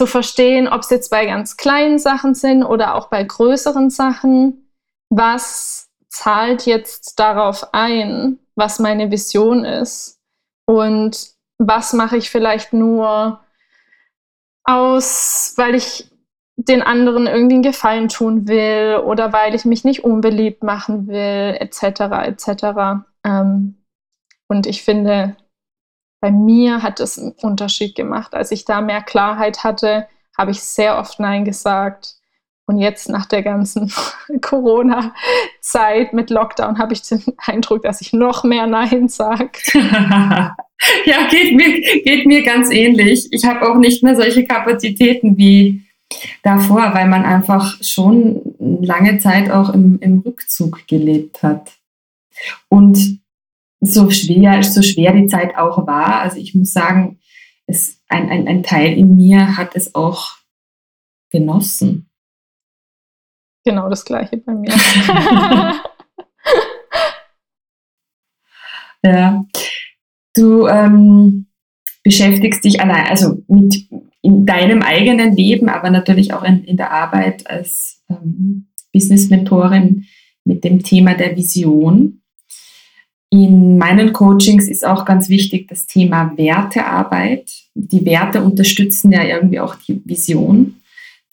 zu verstehen, ob es jetzt bei ganz kleinen Sachen sind oder auch bei größeren Sachen, was zahlt jetzt darauf ein, was meine Vision ist und was mache ich vielleicht nur aus, weil ich den anderen irgendwie einen Gefallen tun will oder weil ich mich nicht unbeliebt machen will, etc. etc. Ähm, und ich finde, bei mir hat es einen Unterschied gemacht. Als ich da mehr Klarheit hatte, habe ich sehr oft Nein gesagt. Und jetzt nach der ganzen [laughs] Corona-Zeit mit Lockdown habe ich den [laughs] Eindruck, dass ich noch mehr Nein sage. [laughs] ja, geht mir, geht mir ganz ähnlich. Ich habe auch nicht mehr solche Kapazitäten wie davor, weil man einfach schon lange Zeit auch im, im Rückzug gelebt hat. Und so schwer, so schwer die Zeit auch war, also ich muss sagen, es, ein, ein, ein Teil in mir hat es auch genossen. Genau das gleiche bei mir. [laughs] ja. Du ähm, beschäftigst dich allein, also mit in deinem eigenen Leben, aber natürlich auch in, in der Arbeit als ähm, Business-Mentorin mit dem Thema der Vision. In meinen Coachings ist auch ganz wichtig das Thema Wertearbeit. Die Werte unterstützen ja irgendwie auch die Vision,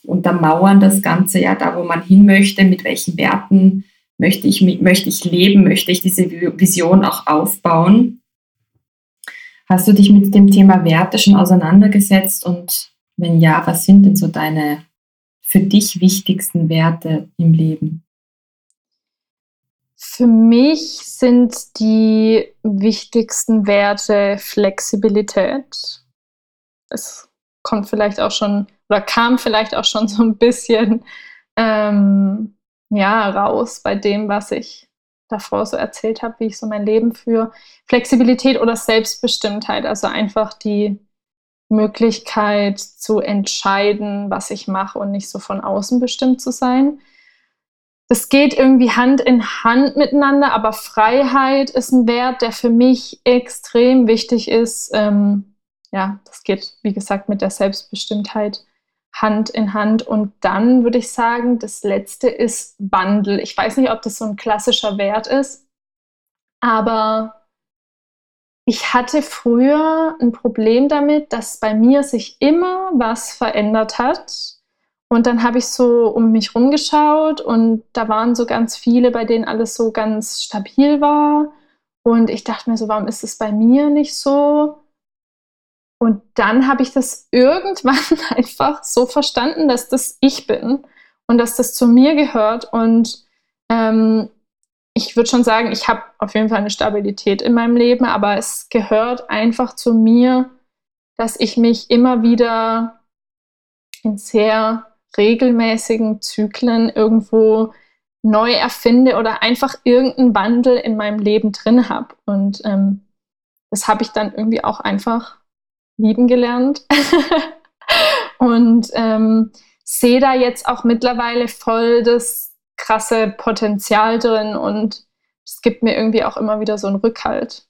untermauern das Ganze ja da, wo man hin möchte, mit welchen Werten möchte ich, möchte ich leben, möchte ich diese Vision auch aufbauen. Hast du dich mit dem Thema Werte schon auseinandergesetzt und wenn ja, was sind denn so deine für dich wichtigsten Werte im Leben? Für mich sind die wichtigsten Werte Flexibilität. Es kommt vielleicht auch schon oder kam vielleicht auch schon [laughs] so ein bisschen ähm, ja raus bei dem, was ich davor so erzählt habe, wie ich so mein Leben führe. Flexibilität oder Selbstbestimmtheit, also einfach die Möglichkeit zu entscheiden, was ich mache und nicht so von außen bestimmt zu sein. Das geht irgendwie Hand in Hand miteinander, aber Freiheit ist ein Wert, der für mich extrem wichtig ist. Ähm, ja, das geht, wie gesagt, mit der Selbstbestimmtheit Hand in Hand. Und dann würde ich sagen, das letzte ist Wandel. Ich weiß nicht, ob das so ein klassischer Wert ist, aber ich hatte früher ein Problem damit, dass bei mir sich immer was verändert hat. Und dann habe ich so um mich rumgeschaut und da waren so ganz viele, bei denen alles so ganz stabil war. Und ich dachte mir so, warum ist es bei mir nicht so? Und dann habe ich das [laughs] irgendwann einfach so verstanden, dass das ich bin und dass das zu mir gehört. Und ähm, ich würde schon sagen, ich habe auf jeden Fall eine Stabilität in meinem Leben, aber es gehört einfach zu mir, dass ich mich immer wieder in sehr regelmäßigen Zyklen irgendwo neu erfinde oder einfach irgendeinen Wandel in meinem Leben drin habe. Und ähm, das habe ich dann irgendwie auch einfach lieben gelernt. [laughs] und ähm, sehe da jetzt auch mittlerweile voll das krasse Potenzial drin und es gibt mir irgendwie auch immer wieder so einen Rückhalt,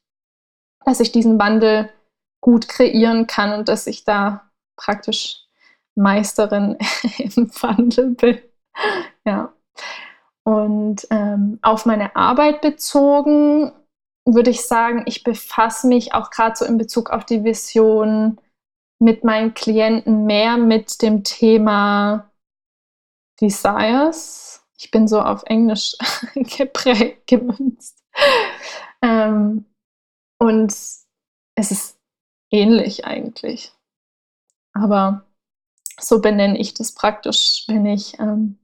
dass ich diesen Wandel gut kreieren kann und dass ich da praktisch Meisterin [laughs] im Wandel bin. Ja. Und ähm, auf meine Arbeit bezogen würde ich sagen, ich befasse mich auch gerade so in Bezug auf die Vision mit meinen Klienten mehr mit dem Thema Desires. Ich bin so auf Englisch [laughs] geprägt, gemünzt. Ähm, und es ist ähnlich eigentlich. Aber so benenne ich das praktisch, wenn ich ähm,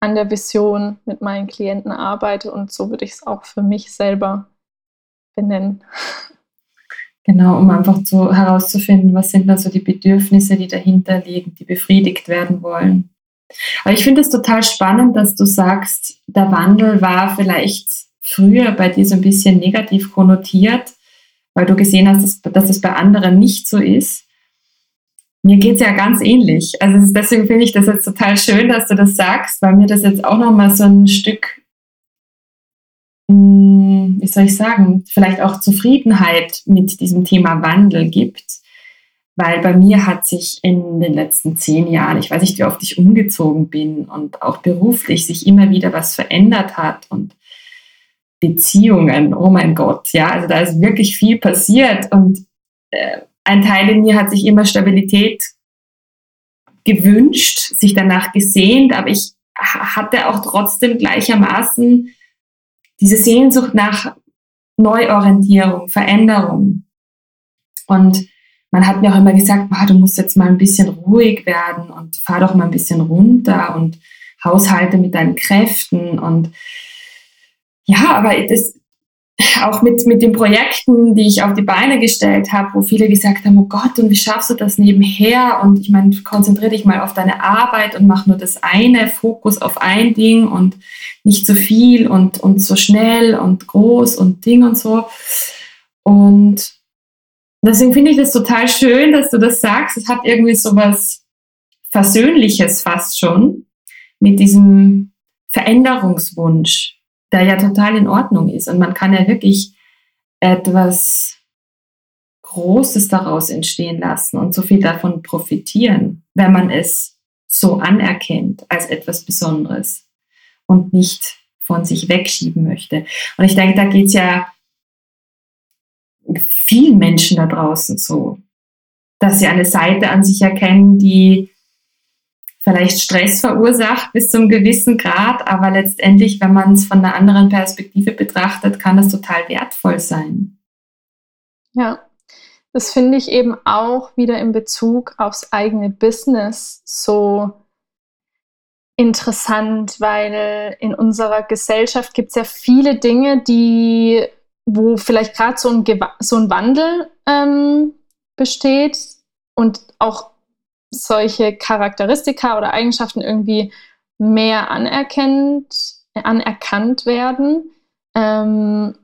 an der Vision mit meinen Klienten arbeite. Und so würde ich es auch für mich selber benennen. Genau, um einfach so herauszufinden, was sind da so die Bedürfnisse, die dahinter liegen, die befriedigt werden wollen. Aber ich finde es total spannend, dass du sagst, der Wandel war vielleicht früher bei dir so ein bisschen negativ konnotiert, weil du gesehen hast, dass, dass es bei anderen nicht so ist. Mir geht es ja ganz ähnlich. Also deswegen finde ich das jetzt total schön, dass du das sagst, weil mir das jetzt auch nochmal so ein Stück hm, wie soll ich sagen, vielleicht auch Zufriedenheit mit diesem Thema Wandel gibt. Weil bei mir hat sich in den letzten zehn Jahren, ich weiß nicht, wie oft ich umgezogen bin und auch beruflich sich immer wieder was verändert hat und Beziehungen, oh mein Gott, ja, also da ist wirklich viel passiert und äh, ein Teil in mir hat sich immer Stabilität gewünscht, sich danach gesehnt, aber ich hatte auch trotzdem gleichermaßen diese Sehnsucht nach Neuorientierung, Veränderung. Und man hat mir auch immer gesagt, boah, du musst jetzt mal ein bisschen ruhig werden und fahr doch mal ein bisschen runter und haushalte mit deinen Kräften. Und ja, aber das, auch mit, mit den Projekten, die ich auf die Beine gestellt habe, wo viele gesagt haben, oh Gott, und wie schaffst du das nebenher? Und ich meine, konzentriere dich mal auf deine Arbeit und mach nur das eine, Fokus auf ein Ding und nicht so viel und, und so schnell und groß und Ding und so. Und deswegen finde ich das total schön, dass du das sagst. Es hat irgendwie so was Versöhnliches fast schon mit diesem Veränderungswunsch der ja total in Ordnung ist. Und man kann ja wirklich etwas Großes daraus entstehen lassen und so viel davon profitieren, wenn man es so anerkennt als etwas Besonderes und nicht von sich wegschieben möchte. Und ich denke, da geht es ja vielen Menschen da draußen so, dass sie eine Seite an sich erkennen, die vielleicht Stress verursacht bis zum gewissen Grad, aber letztendlich, wenn man es von einer anderen Perspektive betrachtet, kann das total wertvoll sein. Ja, das finde ich eben auch wieder in Bezug aufs eigene Business so interessant, weil in unserer Gesellschaft gibt es ja viele Dinge, die, wo vielleicht gerade so ein, so ein Wandel ähm, besteht und auch solche Charakteristika oder Eigenschaften irgendwie mehr anerkennt, anerkannt werden. Ähm,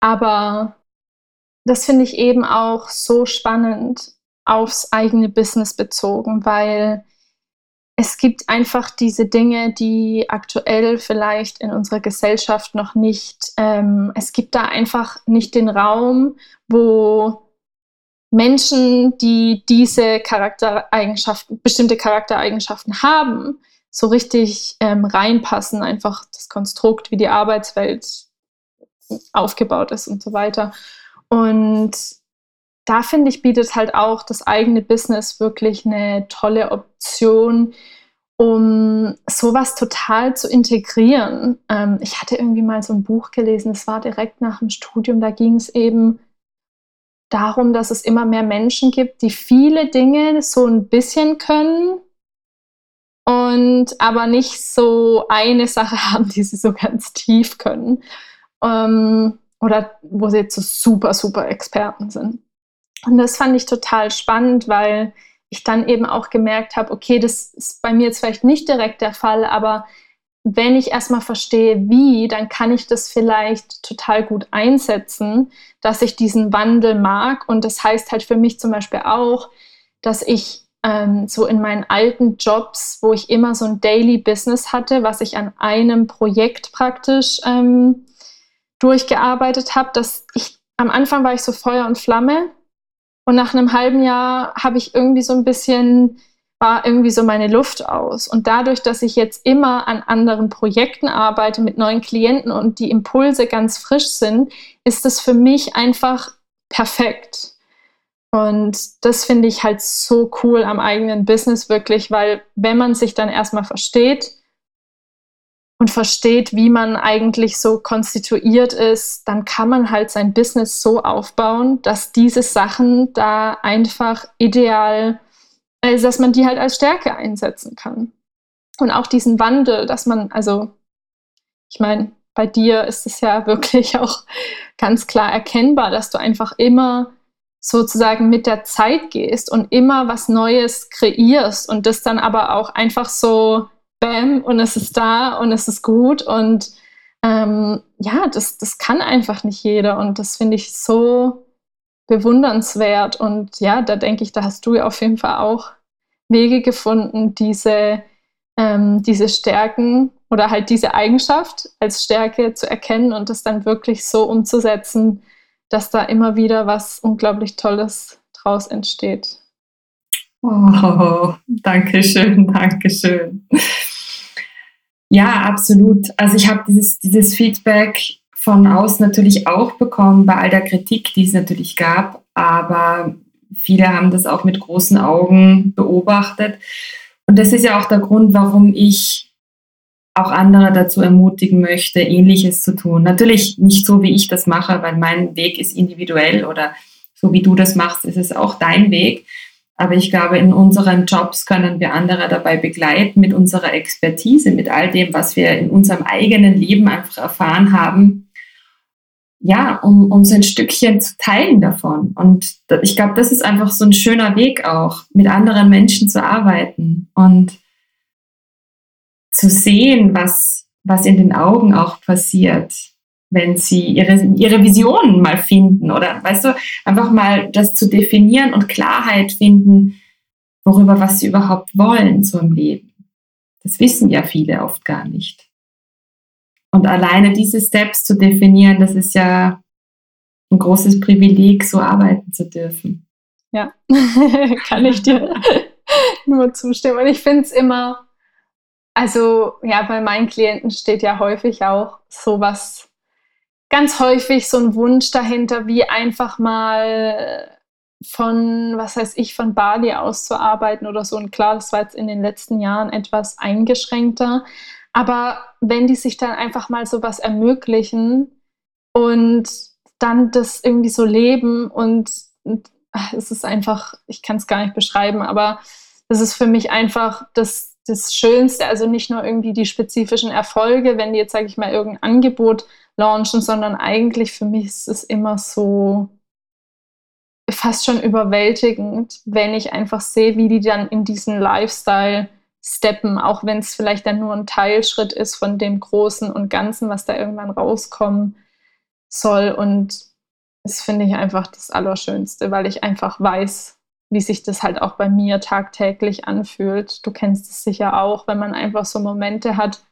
aber das finde ich eben auch so spannend aufs eigene Business bezogen, weil es gibt einfach diese Dinge, die aktuell vielleicht in unserer Gesellschaft noch nicht, ähm, es gibt da einfach nicht den Raum, wo Menschen, die diese Charaktereigenschaften, bestimmte Charaktereigenschaften haben, so richtig ähm, reinpassen, einfach das Konstrukt, wie die Arbeitswelt aufgebaut ist und so weiter. Und da finde ich, bietet halt auch das eigene Business wirklich eine tolle Option, um sowas total zu integrieren. Ähm, ich hatte irgendwie mal so ein Buch gelesen, es war direkt nach dem Studium, da ging es eben darum, dass es immer mehr Menschen gibt, die viele Dinge so ein bisschen können und aber nicht so eine Sache [laughs] haben, die sie so ganz tief können. Ähm, oder wo sie jetzt so super, super Experten sind. Und das fand ich total spannend, weil ich dann eben auch gemerkt habe, okay, das ist bei mir jetzt vielleicht nicht direkt der Fall, aber wenn ich erstmal verstehe, wie, dann kann ich das vielleicht total gut einsetzen, dass ich diesen Wandel mag. Und das heißt halt für mich zum Beispiel auch, dass ich ähm, so in meinen alten Jobs, wo ich immer so ein Daily Business hatte, was ich an einem Projekt praktisch ähm, durchgearbeitet habe, dass ich am Anfang war ich so Feuer und Flamme und nach einem halben Jahr habe ich irgendwie so ein bisschen war irgendwie so meine Luft aus. Und dadurch, dass ich jetzt immer an anderen Projekten arbeite mit neuen Klienten und die Impulse ganz frisch sind, ist es für mich einfach perfekt. Und das finde ich halt so cool am eigenen Business wirklich, weil wenn man sich dann erstmal versteht und versteht, wie man eigentlich so konstituiert ist, dann kann man halt sein Business so aufbauen, dass diese Sachen da einfach ideal also dass man die halt als Stärke einsetzen kann. Und auch diesen Wandel, dass man, also ich meine, bei dir ist es ja [laughs] wirklich auch ganz klar erkennbar, dass du einfach immer sozusagen mit der Zeit gehst und immer was Neues kreierst und das dann aber auch einfach so, bam, und es ist da und es ist gut und ähm, ja, das, das kann einfach nicht jeder und das finde ich so bewundernswert. Und ja, da denke ich, da hast du ja auf jeden Fall auch Wege gefunden, diese, ähm, diese Stärken oder halt diese Eigenschaft als Stärke zu erkennen und das dann wirklich so umzusetzen, dass da immer wieder was unglaublich Tolles draus entsteht. Oh, danke schön, danke schön. Ja, absolut. Also ich habe dieses, dieses Feedback von außen natürlich auch bekommen, bei all der Kritik, die es natürlich gab, aber viele haben das auch mit großen Augen beobachtet. Und das ist ja auch der Grund, warum ich auch andere dazu ermutigen möchte, ähnliches zu tun. Natürlich nicht so, wie ich das mache, weil mein Weg ist individuell oder so wie du das machst, ist es auch dein Weg. Aber ich glaube, in unseren Jobs können wir andere dabei begleiten mit unserer Expertise, mit all dem, was wir in unserem eigenen Leben einfach erfahren haben. Ja, um, um so ein Stückchen zu teilen davon. Und ich glaube, das ist einfach so ein schöner Weg auch, mit anderen Menschen zu arbeiten und zu sehen, was, was in den Augen auch passiert wenn sie ihre, ihre Visionen mal finden oder, weißt du, einfach mal das zu definieren und Klarheit finden, worüber was sie überhaupt wollen so im Leben. Das wissen ja viele oft gar nicht. Und alleine diese Steps zu definieren, das ist ja ein großes Privileg, so arbeiten zu dürfen. Ja, [laughs] kann ich dir [laughs] nur zustimmen. Und ich finde es immer, also ja, bei meinen Klienten steht ja häufig auch sowas ganz häufig so ein Wunsch dahinter, wie einfach mal von, was heißt ich, von Bali aus zu arbeiten oder so. Und klar, das war jetzt in den letzten Jahren etwas eingeschränkter. Aber wenn die sich dann einfach mal so was ermöglichen und dann das irgendwie so leben und, und es ist einfach, ich kann es gar nicht beschreiben, aber es ist für mich einfach das, das Schönste, also nicht nur irgendwie die spezifischen Erfolge, wenn die jetzt, sage ich mal, irgendein Angebot launchen, sondern eigentlich für mich ist es immer so fast schon überwältigend, wenn ich einfach sehe, wie die dann in diesen Lifestyle steppen, auch wenn es vielleicht dann nur ein Teilschritt ist von dem Großen und Ganzen, was da irgendwann rauskommen soll. Und das finde ich einfach das Allerschönste, weil ich einfach weiß, wie sich das halt auch bei mir tagtäglich anfühlt. Du kennst es sicher auch, wenn man einfach so Momente hat,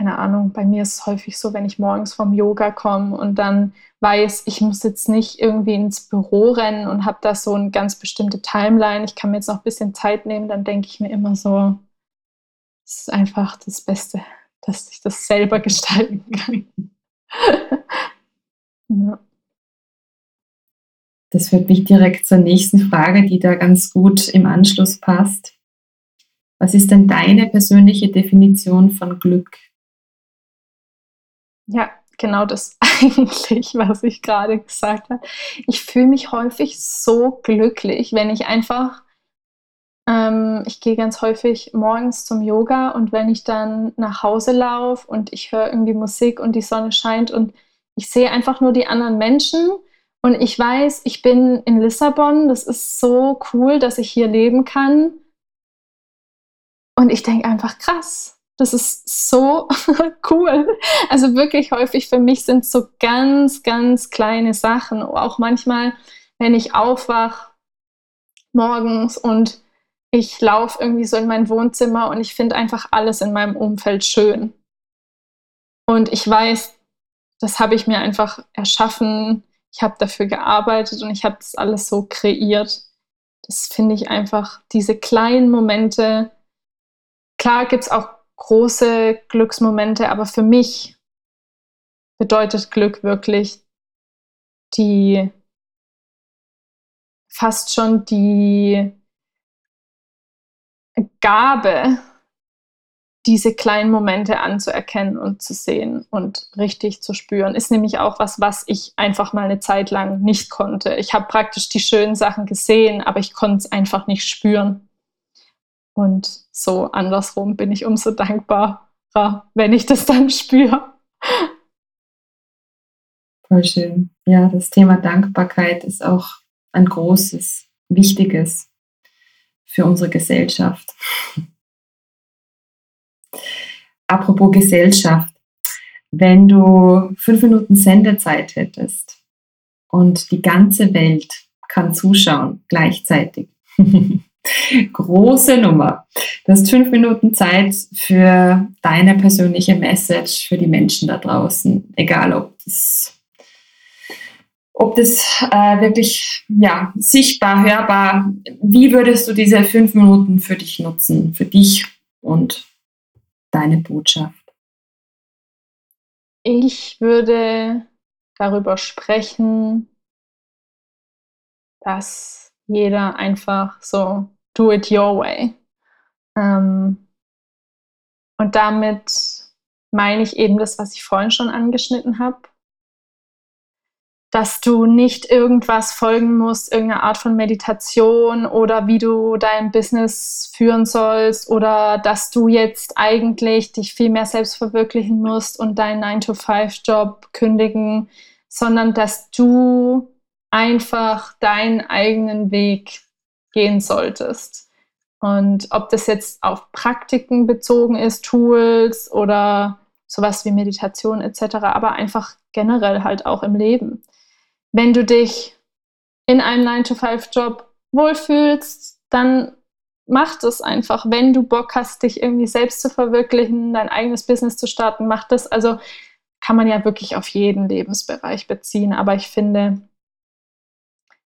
keine Ahnung, bei mir ist es häufig so, wenn ich morgens vom Yoga komme und dann weiß, ich muss jetzt nicht irgendwie ins Büro rennen und habe da so eine ganz bestimmte Timeline, ich kann mir jetzt noch ein bisschen Zeit nehmen, dann denke ich mir immer so, es ist einfach das Beste, dass ich das selber [laughs] gestalten kann. [laughs] ja. Das führt mich direkt zur nächsten Frage, die da ganz gut im Anschluss passt. Was ist denn deine persönliche Definition von Glück? Ja, genau das [laughs] eigentlich, was ich gerade gesagt habe. Ich fühle mich häufig so glücklich, wenn ich einfach, ähm, ich gehe ganz häufig morgens zum Yoga und wenn ich dann nach Hause laufe und ich höre irgendwie Musik und die Sonne scheint und ich sehe einfach nur die anderen Menschen und ich weiß, ich bin in Lissabon, das ist so cool, dass ich hier leben kann. Und ich denke einfach krass, das ist so [laughs] cool. Also wirklich häufig für mich sind so ganz, ganz kleine Sachen. Auch manchmal, wenn ich aufwach morgens und ich laufe irgendwie so in mein Wohnzimmer und ich finde einfach alles in meinem Umfeld schön. Und ich weiß, das habe ich mir einfach erschaffen. Ich habe dafür gearbeitet und ich habe das alles so kreiert. Das finde ich einfach, diese kleinen Momente. Klar gibt es auch große Glücksmomente, aber für mich bedeutet Glück wirklich die fast schon die Gabe, diese kleinen Momente anzuerkennen und zu sehen und richtig zu spüren, ist nämlich auch was, was ich einfach mal eine Zeit lang nicht konnte. Ich habe praktisch die schönen Sachen gesehen, aber ich konnte es einfach nicht spüren. Und so andersrum bin ich umso dankbarer, wenn ich das dann spüre. Voll schön. Ja, das Thema Dankbarkeit ist auch ein großes, wichtiges für unsere Gesellschaft. Apropos Gesellschaft, wenn du fünf Minuten Sendezeit hättest und die ganze Welt kann zuschauen gleichzeitig, [laughs] Große Nummer. Du hast fünf Minuten Zeit für deine persönliche Message für die Menschen da draußen, egal ob das, ob das äh, wirklich ja, sichtbar, hörbar, wie würdest du diese fünf Minuten für dich nutzen, für dich und deine Botschaft? ich würde darüber sprechen, dass jeder einfach so do it your way. Ähm, und damit meine ich eben das, was ich vorhin schon angeschnitten habe, dass du nicht irgendwas folgen musst, irgendeine Art von Meditation oder wie du dein Business führen sollst oder dass du jetzt eigentlich dich viel mehr selbst verwirklichen musst und deinen 9-to-5-Job kündigen, sondern dass du einfach deinen eigenen Weg gehen solltest. Und ob das jetzt auf Praktiken bezogen ist, Tools oder sowas wie Meditation etc., aber einfach generell halt auch im Leben wenn du dich in einem 9-to-5-Job wohlfühlst, dann mach das einfach. Wenn du Bock hast, dich irgendwie selbst zu verwirklichen, dein eigenes Business zu starten, mach das. Also kann man ja wirklich auf jeden Lebensbereich beziehen. Aber ich finde,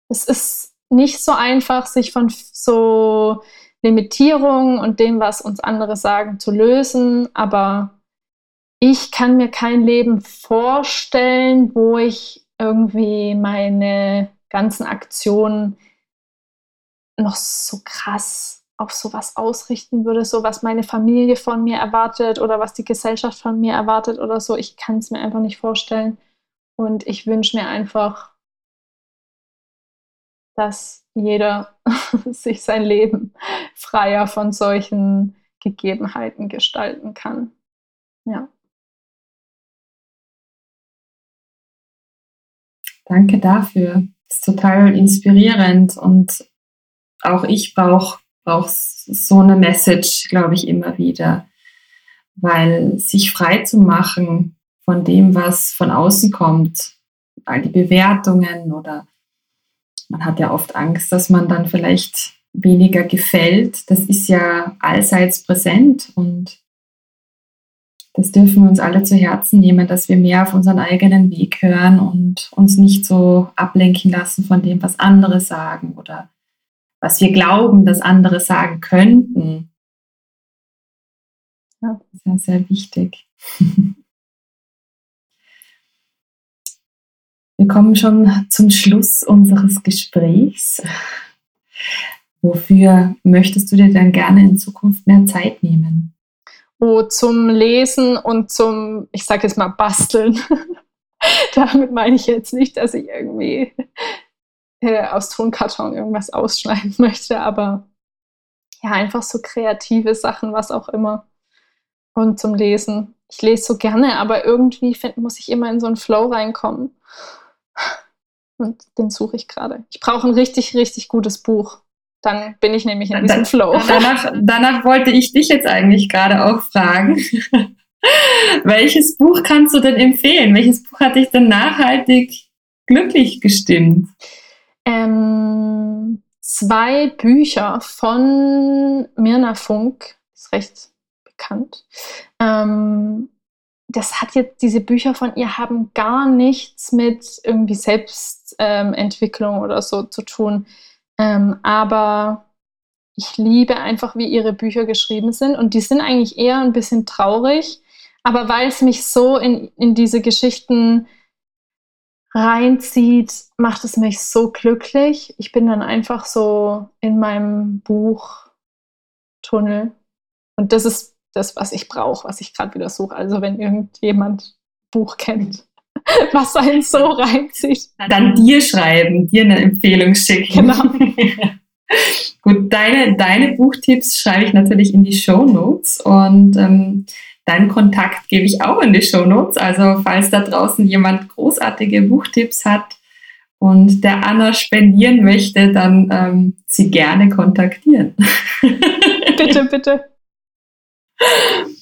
es ist nicht so einfach, sich von so Limitierungen und dem, was uns andere sagen, zu lösen. Aber ich kann mir kein Leben vorstellen, wo ich irgendwie meine ganzen Aktionen noch so krass auf sowas ausrichten würde, so was meine Familie von mir erwartet oder was die Gesellschaft von mir erwartet oder so. Ich kann es mir einfach nicht vorstellen. Und ich wünsche mir einfach, dass jeder [laughs] sich sein Leben freier von solchen Gegebenheiten gestalten kann. Ja. Danke dafür. Das ist total inspirierend und auch ich brauche brauch so eine Message, glaube ich, immer wieder, weil sich frei zu machen von dem, was von außen kommt, all die Bewertungen oder man hat ja oft Angst, dass man dann vielleicht weniger gefällt. Das ist ja allseits präsent und das dürfen wir uns alle zu Herzen nehmen, dass wir mehr auf unseren eigenen Weg hören und uns nicht so ablenken lassen von dem, was andere sagen oder was wir glauben, dass andere sagen könnten. Ja. Sehr, sehr wichtig. [laughs] Wir kommen schon zum Schluss unseres Gesprächs. Wofür möchtest du dir dann gerne in Zukunft mehr Zeit nehmen? wo zum Lesen und zum, ich sage jetzt mal, Basteln. [laughs] Damit meine ich jetzt nicht, dass ich irgendwie äh, aus Tonkarton irgendwas ausschneiden [laughs] möchte, aber ja, einfach so kreative Sachen, was auch immer. Und zum Lesen. Ich lese so gerne, aber irgendwie find, muss ich immer in so einen Flow reinkommen. Und den suche ich gerade. Ich brauche ein richtig, richtig gutes Buch. Dann bin ich nämlich in diesem Flow. [laughs] Danach, danach wollte ich dich jetzt eigentlich gerade auch fragen. [laughs] Welches Buch kannst du denn empfehlen? Welches Buch hat dich denn nachhaltig glücklich gestimmt? Ähm, zwei Bücher von Mirna Funk, ist recht bekannt. Ähm, das hat jetzt, diese Bücher von ihr haben gar nichts mit irgendwie Selbstentwicklung ähm, oder so zu tun. Ähm, aber ich liebe einfach, wie ihre Bücher geschrieben sind. Und die sind eigentlich eher ein bisschen traurig. Aber weil es mich so in, in diese Geschichten reinzieht, macht es mich so glücklich. Ich bin dann einfach so in meinem Buchtunnel. Und das ist das, was ich brauche, was ich gerade wieder suche. Also wenn irgendjemand Buch kennt, [laughs] was einen so reinzieht. Dann dir schreiben, dir eine Empfehlung schicken. Genau. [laughs] Gut, deine, deine Buchtipps schreibe ich natürlich in die Show Notes und ähm, deinen Kontakt gebe ich auch in die Show Notes. Also falls da draußen jemand großartige Buchtipps hat und der Anna spendieren möchte, dann ähm, sie gerne kontaktieren. bitte, bitte. [laughs]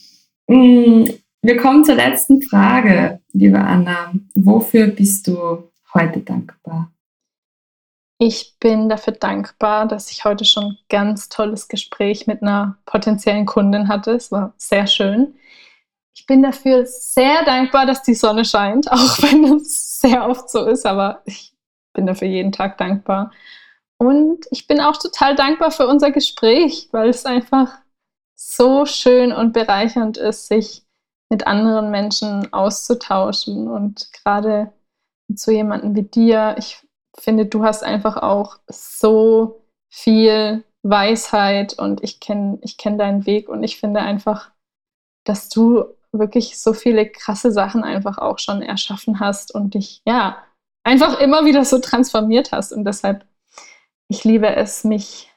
Mm, wir kommen zur letzten Frage, liebe Anna. Wofür bist du heute dankbar? Ich bin dafür dankbar, dass ich heute schon ein ganz tolles Gespräch mit einer potenziellen Kundin hatte. Es war sehr schön. Ich bin dafür sehr dankbar, dass die Sonne scheint, [laughs] auch wenn es sehr oft so ist, aber ich bin dafür jeden Tag dankbar. Und ich bin auch total dankbar für unser Gespräch, weil es einfach so schön und bereichernd ist, sich mit anderen Menschen auszutauschen. Und gerade zu jemandem wie dir, ich finde, du hast einfach auch so viel Weisheit und ich kenne ich kenn deinen Weg und ich finde einfach, dass du wirklich so viele krasse Sachen einfach auch schon erschaffen hast und dich, ja, einfach immer wieder so transformiert hast. Und deshalb, ich liebe es, mich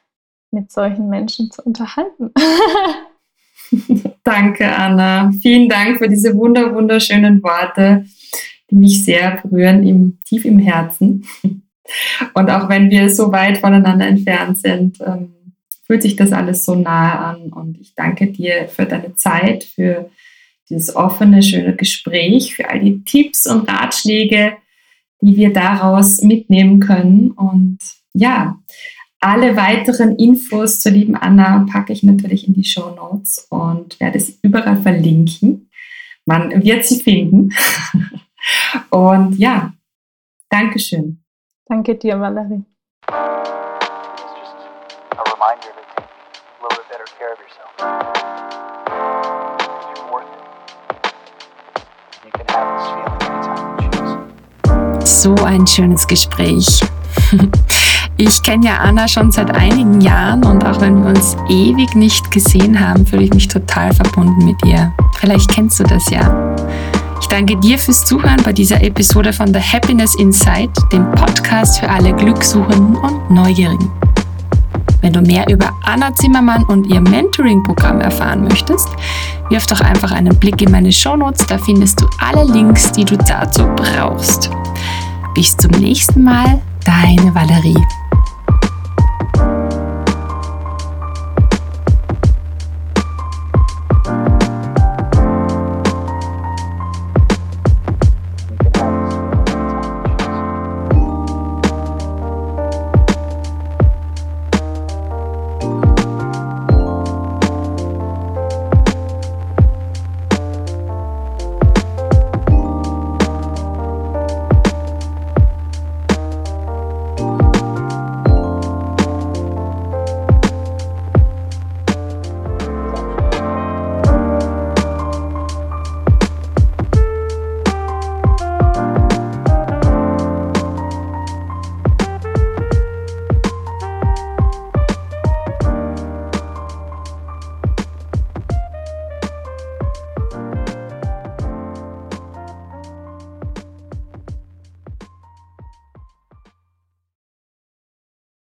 mit solchen Menschen zu unterhalten. [laughs] Danke, Anna. Vielen Dank für diese wunder wunderschönen Worte, die mich sehr berühren, im, tief im Herzen. Und auch wenn wir so weit voneinander entfernt sind, ähm, fühlt sich das alles so nahe an. Und ich danke dir für deine Zeit, für dieses offene, schöne Gespräch, für all die Tipps und Ratschläge, die wir daraus mitnehmen können. Und ja, alle weiteren Infos zur lieben Anna packe ich natürlich in die Show Notes und werde sie überall verlinken. Man wird sie finden. [laughs] und ja, Dankeschön. Danke dir, Valerie. So ein schönes Gespräch. [laughs] Ich kenne ja Anna schon seit einigen Jahren und auch wenn wir uns ewig nicht gesehen haben, fühle ich mich total verbunden mit ihr. Vielleicht kennst du das ja. Ich danke dir fürs Zuhören bei dieser Episode von The Happiness Insight, dem Podcast für alle Glückssuchenden und Neugierigen. Wenn du mehr über Anna Zimmermann und ihr Mentoring-Programm erfahren möchtest, wirf doch einfach einen Blick in meine Shownotes, da findest du alle Links, die du dazu brauchst. Bis zum nächsten Mal, deine Valerie.